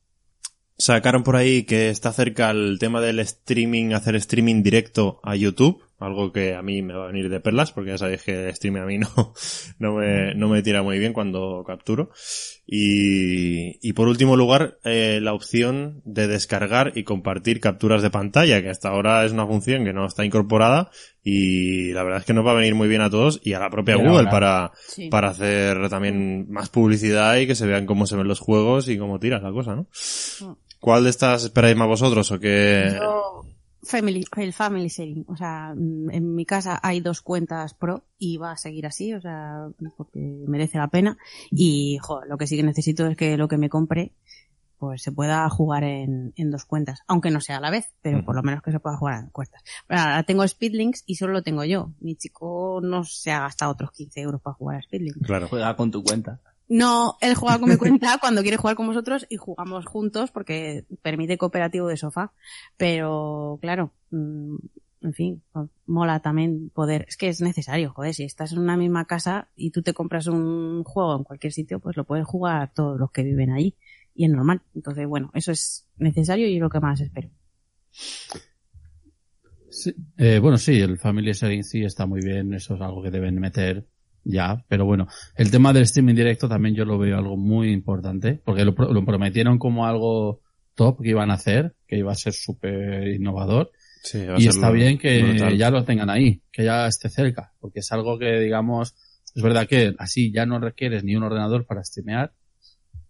sacaron por ahí que está cerca el tema del streaming, hacer streaming directo a YouTube, algo que a mí me va a venir de perlas, porque ya sabéis que el stream a mí no, no me, no me tira muy bien cuando capturo. Y, y por último lugar, eh, la opción de descargar y compartir capturas de pantalla, que hasta ahora es una función que no está incorporada y la verdad es que nos va a venir muy bien a todos y a la propia Pero Google ahora- para, Sí. para hacer también más publicidad y que se vean cómo se ven los juegos y cómo tiras la cosa, ¿no? ¿Cuál de estas esperáis más vosotros o qué? Yo, family, el family sharing. O sea, mm, en mi casa hay dos cuentas pro y va a seguir así, o sea, porque merece la pena. Y, joder, lo que sí que necesito es que lo que me compre, pues se pueda jugar en, en dos cuentas. Aunque no sea a la vez, pero por lo menos que se pueda jugar en cuentas. Pero ahora tengo Speedlinks y solo lo tengo yo. Mi chico no se ha gastado otros 15 euros para jugar a Speedlinks. Claro. Juega con tu cuenta. No, él juega con mi cuenta cuando quiere jugar con vosotros y jugamos juntos porque permite cooperativo de sofá. Pero, claro, mm, en fin, mola también poder. Es que es necesario, joder, si estás en una misma casa y tú te compras un juego en cualquier sitio, pues lo pueden jugar todos los que viven ahí. Y es normal. Entonces, bueno, eso es necesario y es lo que más espero. Sí, eh, bueno, sí, el Family Sharing sí está muy bien, eso es algo que deben meter ya, pero bueno, el tema del streaming directo también yo lo veo algo muy importante, porque lo, lo prometieron como algo top que iban a hacer, que iba a ser súper innovador, Sí, y está bien que brutal. ya lo tengan ahí, que ya esté cerca, porque es algo que digamos, es verdad que así ya no requieres ni un ordenador para streamear,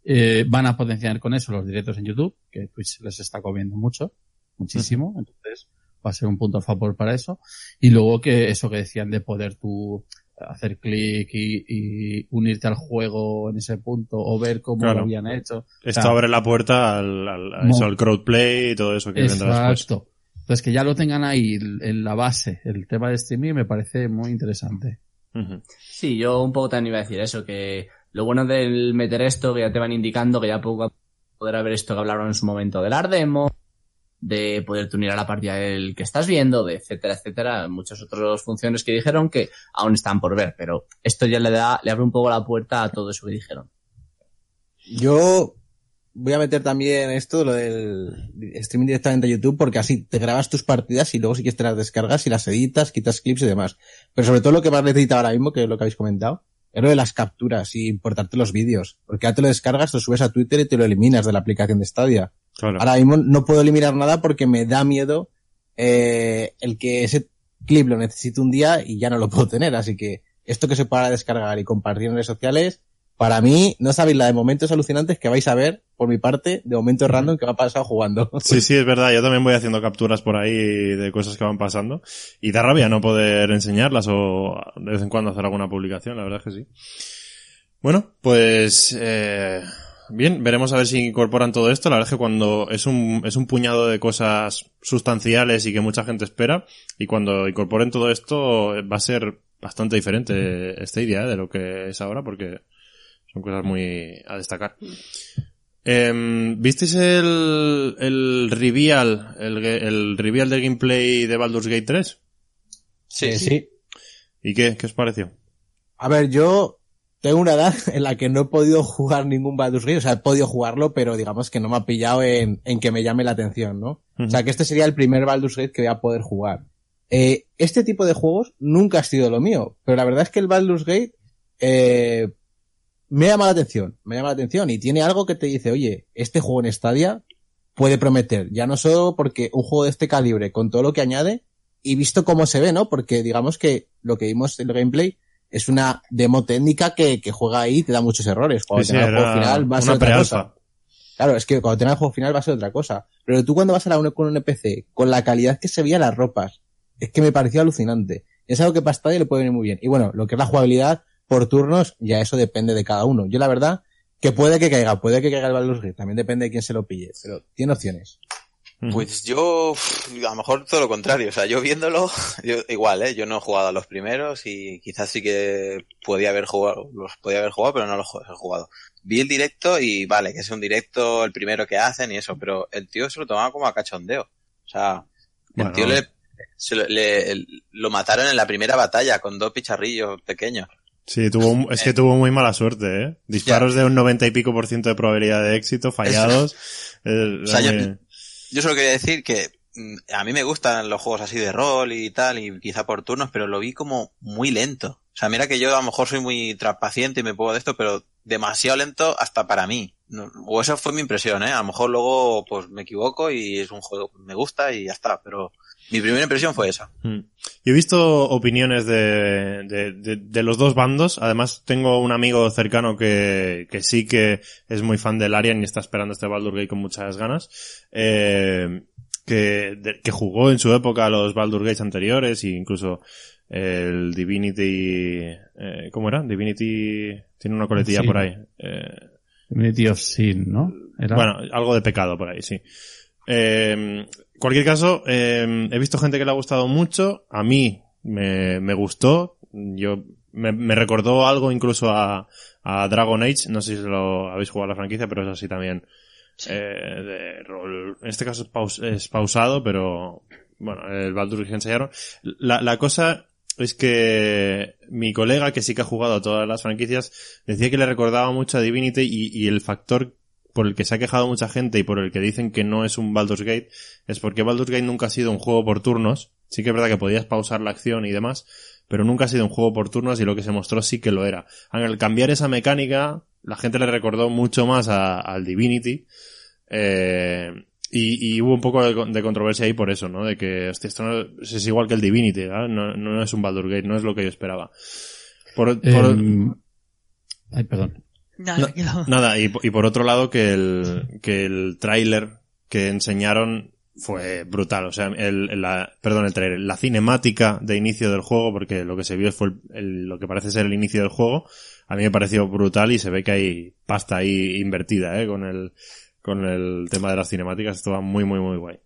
eh, van a potenciar con eso los directos en YouTube, que Twitch les está comiendo mucho, muchísimo, entonces va a ser un punto a favor para eso. Y luego que eso que decían de poder tú hacer clic y, y unirte al juego en ese punto o ver cómo Claro. lo habían hecho. Esto O sea, abre la puerta al, al, a Mo- eso, al crowdplay y todo eso que vendrá después. Exacto. Entonces que ya lo tengan ahí en la base, el tema de streaming me parece muy interesante. Sí, yo un poco también iba a decir eso, que lo bueno del meter esto, que ya te van indicando que ya poco a poco podrá haber esto que hablaron en su momento del Ardemo, de poderte unir a la partida del que estás viendo, de etcétera, etcétera, muchas otras funciones que dijeron que aún están por ver, pero esto ya le da, le abre un poco la puerta a todo eso que dijeron. Yo voy a meter también esto, lo del streaming directamente a YouTube, porque así te grabas tus partidas y luego si quieres te las descargas y las editas, quitas clips y demás. Pero sobre todo lo que más necesita ahora mismo, que es lo que habéis comentado, es lo de las capturas y importarte los vídeos. Porque ya te lo descargas, lo subes a Twitter y te lo eliminas de la aplicación de Stadia. Claro. Ahora mismo no puedo eliminar nada porque me da miedo eh, el que ese clip lo necesite un día y ya no lo puedo tener. Así que esto que se pueda descargar y compartir en redes sociales, para mí, no sabéis la de momentos alucinantes que vais a ver, por mi parte, de momentos random que me ha pasado jugando. Sí, sí, es verdad. Yo también voy haciendo capturas por ahí de cosas que van pasando. Y da rabia no poder enseñarlas o de vez en cuando hacer alguna publicación, la verdad es que sí. Bueno, pues eh, bien, veremos a ver si incorporan todo esto. La verdad es que cuando es un, es un puñado de cosas sustanciales y que mucha gente espera, y cuando incorporen todo esto va a ser bastante diferente esta idea de lo que es ahora, porque son cosas muy a destacar. Em, ¿Visteis el, el reveal, el, el reveal de gameplay de Baldur's Gate 3? Sí, Eh, sí. ¿Y qué? ¿Qué os pareció? A ver, yo tengo una edad en la que no he podido jugar ningún Baldur's Gate, o sea, he podido jugarlo, pero digamos que no me ha pillado en, en que me llame la atención, ¿no? O sea, que este sería el primer Baldur's Gate que voy a poder jugar. Eh, este tipo de juegos nunca ha sido lo mío, pero la verdad es que el Baldur's Gate eh, me llama la atención, me llama la atención y tiene algo que te dice, oye, este juego en Stadia puede prometer, ya no solo porque un juego de este calibre, con todo lo que añade, y visto cómo se ve, ¿no? Porque digamos que lo que vimos en el gameplay es una demo técnica que, que juega ahí y te da muchos errores. Cuando Sí, el juego final va a ser otra cosa. Claro, es que cuando tenga el juego final va a ser otra cosa. Pero tú cuando vas a la con un NPC, con la calidad que se veía las ropas, es que me pareció alucinante. Es algo que para Stadia le puede venir muy bien. Y bueno, lo que es la jugabilidad por turnos, ya eso depende de cada uno. Yo la verdad, que puede que caiga, puede que caiga el Baldur's Gate, también depende de quién se lo pille, pero tiene opciones. Pues yo, a lo mejor todo lo contrario. O sea, yo viéndolo, yo, igual, ¿eh? Yo no he jugado a los primeros y quizás sí que podía haber jugado, los podía haber jugado, pero no los he jugado. Vi el directo y vale, que es un directo el primero que hacen y eso, pero el tío se lo tomaba como a cachondeo. O sea, el tío le, se lo, le- lo mataron en la primera batalla con dos picharrillos pequeños. Sí, tuvo, es que tuvo muy mala suerte, ¿eh? Disparos de un 90 y pico por ciento de probabilidad de éxito, fallados. Eh, O sea, yo, era muy- yo solo quería decir que mm, a mí me gustan los juegos así de rol y tal, y quizá por turnos, pero lo vi como muy lento. O sea, mira que yo a lo mejor soy muy tra- paciente y me puedo de esto, pero demasiado lento hasta para mí. O eso fue mi impresión, ¿eh? A lo mejor luego pues me equivoco y es un juego que me gusta y ya está, pero mi primera impresión fue esa. Mm. Yo he visto opiniones de, de, de- de los dos bandos. Además, tengo un amigo cercano que, que sí que es muy fan del Arian y está esperando este Baldur Gate con muchas ganas. Eh, que, de- que jugó en su época a los Baldur Gates anteriores e incluso el Divinity... Eh, ¿Cómo era? Divinity... Tiene una coletilla Sí. por ahí. Eh, Community of Sin, ¿no? Era- bueno, algo de pecado por ahí, sí. Eh, cualquier caso, eh, he visto gente que le ha gustado mucho. A mí me, me gustó. Yo me, me recordó algo incluso a, a Dragon Age. No sé si lo habéis jugado a la franquicia, pero es así también. Eh, de rol. En este caso es, paus- es pausado, pero bueno, el Baldur's que enseñaron. La, la cosa es que mi colega, que sí que ha jugado a todas las franquicias, decía que le recordaba mucho a Divinity y, y el factor por el que se ha quejado mucha gente y por el que dicen que no es un Baldur's Gate es porque Baldur's Gate nunca ha sido un juego por turnos. Sí que es verdad que podías pausar la acción y demás, pero nunca ha sido un juego por turnos y lo que se mostró sí que lo era. Al cambiar esa mecánica, la gente le recordó mucho más al Divinity. Eh, y, hubo un poco de, con- de controversia ahí por eso, ¿no? De que, esto no, es igual que el Divinity, no, no es un Baldur's Gate, no es lo que yo esperaba. Em, Ay, perdón. Nada, No, tranquilo. Nada, y, y por otro lado que el, que el tráiler que enseñaron fue brutal. O sea, el, la, perdón, el tráiler, la cinemática de inicio del juego, porque lo que se vio fue el- el- lo que parece ser el inicio del juego, a mí me pareció brutal y se ve que hay pasta ahí invertida, eh, con el, con el tema de las cinemáticas. Esto va muy, muy, muy guay.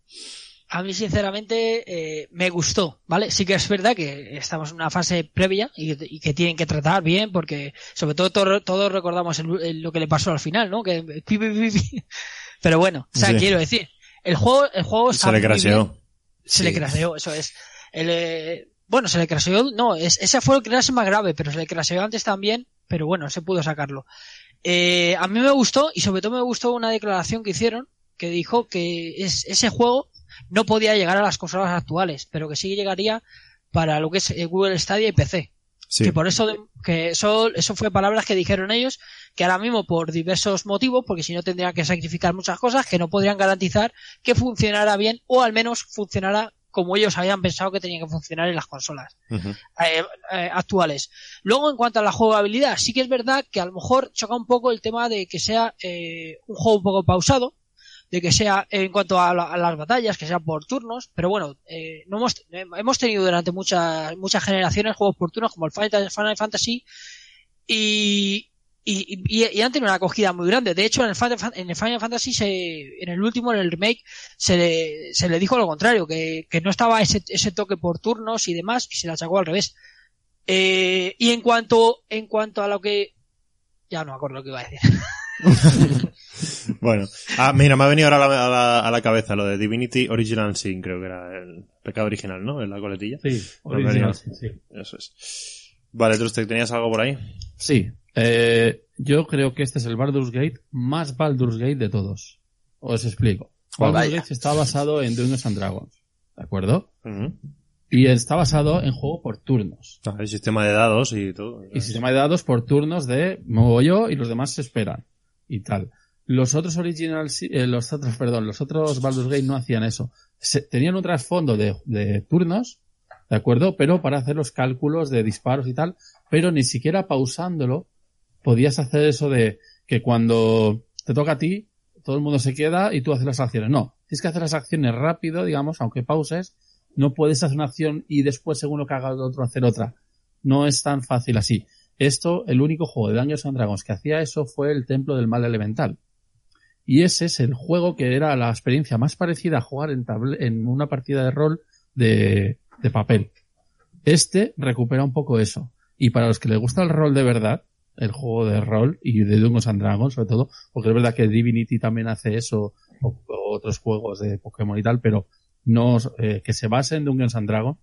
A mí, sinceramente, eh, me gustó, ¿vale? Sí que es verdad que estamos en una fase previa y, y que tienen que tratar bien, porque sobre todo todo- todos recordamos el- el- lo que le pasó al final, ¿no? Que pi, pi, pi, pi. Pero bueno, o sea, Sí. quiero decir, el juego, el juego Se le craseó. Se Sí. le craseó, eso es. El, eh, bueno, se le craseó, no, es, ese fue el crash más grave, pero se le craseó antes también, pero bueno, se pudo sacarlo. Eh, a mí me gustó, y sobre todo me gustó una declaración que hicieron, que dijo que es, ese juego no podía llegar a las consolas actuales, pero que sí llegaría para lo que es eh, Google Stadia y PC. Sí. Que por eso, de- que eso, eso fue palabras que dijeron ellos, que ahora mismo por diversos motivos, porque si no tendrían que sacrificar muchas cosas, que no podrían garantizar que funcionara bien o al menos funcionara como ellos habían pensado que tenía que funcionar en las consolas eh, eh, actuales. Luego, en cuanto a la jugabilidad, sí que es verdad que a lo mejor choca un poco el tema de que sea eh, un juego un poco pausado, de que sea en cuanto a, la- a las batallas, que sea por turnos, pero bueno, eh, no hemos, eh, hemos tenido durante muchas muchas generaciones juegos por turnos como el Final Fantasy y, y, y, han tenido una acogida muy grande. De hecho, en el Final, en el Final Fantasy, se, en el último, en el remake, se le, se le dijo lo contrario, que, que no estaba ese, ese toque por turnos y demás, y se le achacó al revés. Eh, y en cuanto, en cuanto a lo que, ya no me acuerdo lo que iba a decir. Bueno, ah, mira, me ha venido ahora a la, a la- a la cabeza lo de Divinity Original Sin, creo que era el pecado original, ¿no? En la coletilla. Sí, Me venido- original, sí, sí. Eso es. Vale, ¿tú usted tenías algo por ahí? Sí, eh, yo creo que este es el Baldur's Gate más Baldur's Gate de todos. Os explico. Oh, Baldur's vaya. Gate está basado en Dungeons and Dragons, ¿de acuerdo? Y está basado en juego por turnos. Ah, El sistema de dados y todo. Y sistema de dados por turnos de muevo yo y los demás se esperan. Y tal. Los otros originals, eh, los otros, perdón, los otros Baldur's Gate no hacían eso. Se- tenían un trasfondo de, de turnos, ¿de acuerdo? Pero para hacer los cálculos de disparos y tal, pero ni siquiera pausándolo podías hacer eso de que cuando te toca a ti, todo el mundo se queda y tú haces las acciones. No, tienes que hacer las acciones rápido, digamos, aunque pauses, no puedes hacer una acción y después, según lo que haga el otro, hacer otra. No es tan fácil así. Esto, el único juego de Dungeons and Dragons que hacía eso fue el Templo del Mal Elemental. Y ese es el juego que era la experiencia más parecida a jugar en, table- en una partida de rol de, de papel. Este recupera un poco eso. Y para los que les gusta el rol de verdad, el juego de rol y de Dungeons and Dragons sobre todo, porque es verdad que Divinity también hace eso, o, o otros juegos de Pokémon y tal, pero no, eh, que se base en Dungeons and Dragons.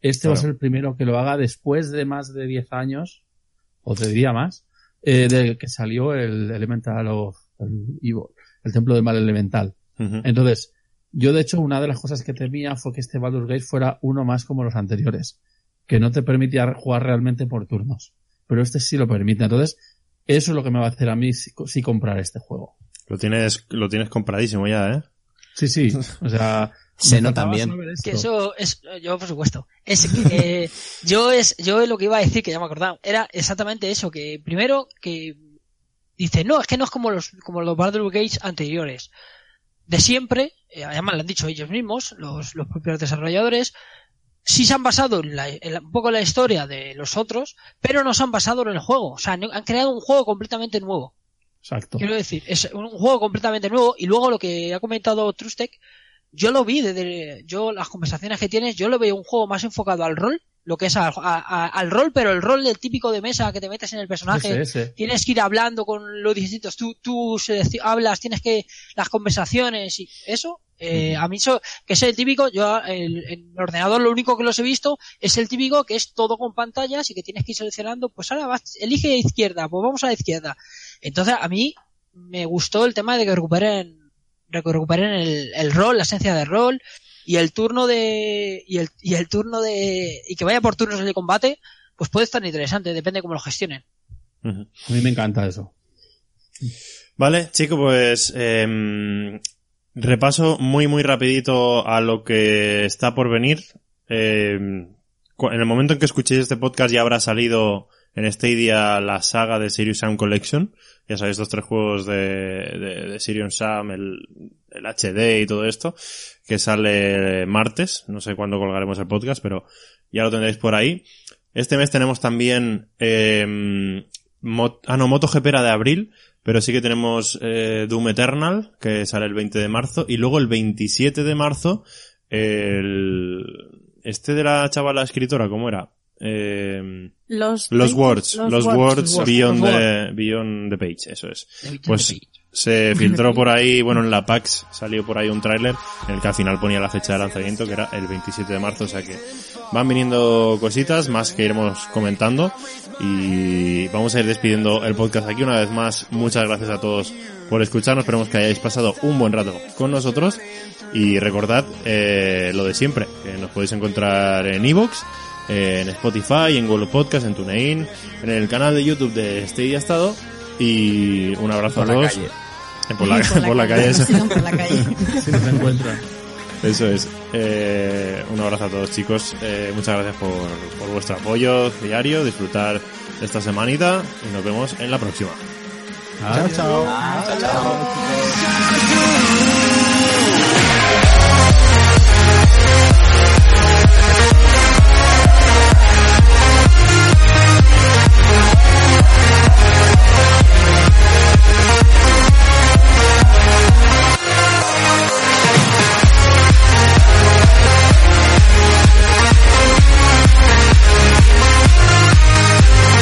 Este va a ser el primero que lo haga después de más de 10 años, o te diría más, eh, de que salió el Elemental of el Evil, el Templo del Mal Elemental. Entonces, Yo, de hecho, una de las cosas que temía fue que este Baldur's Gate fuera uno más como los anteriores, que no te permitía jugar realmente por turnos. Pero este sí lo permite. Entonces, eso es lo que me va a hacer a mí si, si comprar este juego. Lo tienes, lo tienes compradísimo ya, ¿eh? Sí, sí. O sea, Se saber esto. Que eso es, yo por supuesto, es que yo es, yo lo que iba a decir, que ya me acordaba, era exactamente eso, que primero que dice, no, es que no es como los, como los Baldur's Gates anteriores. De siempre, eh, además lo han dicho ellos mismos, los, los propios desarrolladores, sí se han basado en, la- en la- un poco en la historia de los otros, pero no se han basado en el juego. O sea, no- han creado un juego completamente nuevo. Exacto. Quiero decir, es un juego completamente nuevo y luego lo que ha comentado Trustek, yo lo vi desde, yo las conversaciones que tienes, yo lo veo un juego más enfocado al rol, lo que es al, a- a- al rol, pero el rol del típico de mesa que te metes en el personaje, Ese, ese. tienes que ir hablando con los distintos, tú, tú hablas, tienes que, las conversaciones y eso, eh, a mí eso, que es el típico, yo el, en el ordenador lo único que los he visto es el típico que es todo con pantallas y que tienes que ir seleccionando, pues ahora vas, elige izquierda, pues vamos a la izquierda. Entonces a mí me gustó el tema de que recuperen, recuperen el, el rol, la esencia de rol y el turno de, y el, y el turno de, y que vaya por turnos de combate, pues puede estar interesante, depende cómo lo gestionen. A mí me encanta eso. Vale, chico, pues em, repaso muy muy rapidito a lo que está por venir. Em, cu- en el momento en que escuchéis este podcast ya habrá salido en Stadia la saga de Sirius Sam Collection. Ya sabéis, estos tres juegos de, de, de Sirius Sam, el, el HD y todo esto, que sale martes. No sé cuándo colgaremos el podcast, pero ya lo tendréis por ahí. Este mes tenemos también, em, Mo- ah no, MotoGP era de abril, pero sí que tenemos eh, Doom Eternal, que sale el 20 de marzo, y luego el 27 de marzo, el... Este de la chavala escritora, ¿cómo era? Eh, Los, los 20 Words, los, Words, Words, Beyond, the, Beyond the Page, eso es. Pues se filtró por ahí, bueno, en la PAX salió por ahí un tráiler en el que al final ponía la fecha de lanzamiento, que era el 27 de marzo, o sea que van viniendo cositas más que iremos comentando y vamos a ir despidiendo el podcast aquí una vez más. Muchas gracias a todos por escucharnos, esperemos que hayáis pasado un buen rato con nosotros y recordad eh, lo de siempre, que nos podéis encontrar en iVoox, en Spotify, en Google Podcast, en TuneIn, en el canal de YouTube de Este Día Estado y un abrazo a todos. Calle. Eh, Por la, por la calle, eso. Sigan por la calle. Si nos encuentran. Eso es. Eh, un abrazo a todos chicos. Eh, muchas gracias por, por vuestro apoyo diario, disfrutar esta semanita y nos vemos en la próxima. Adiós. chao. Chao, chao.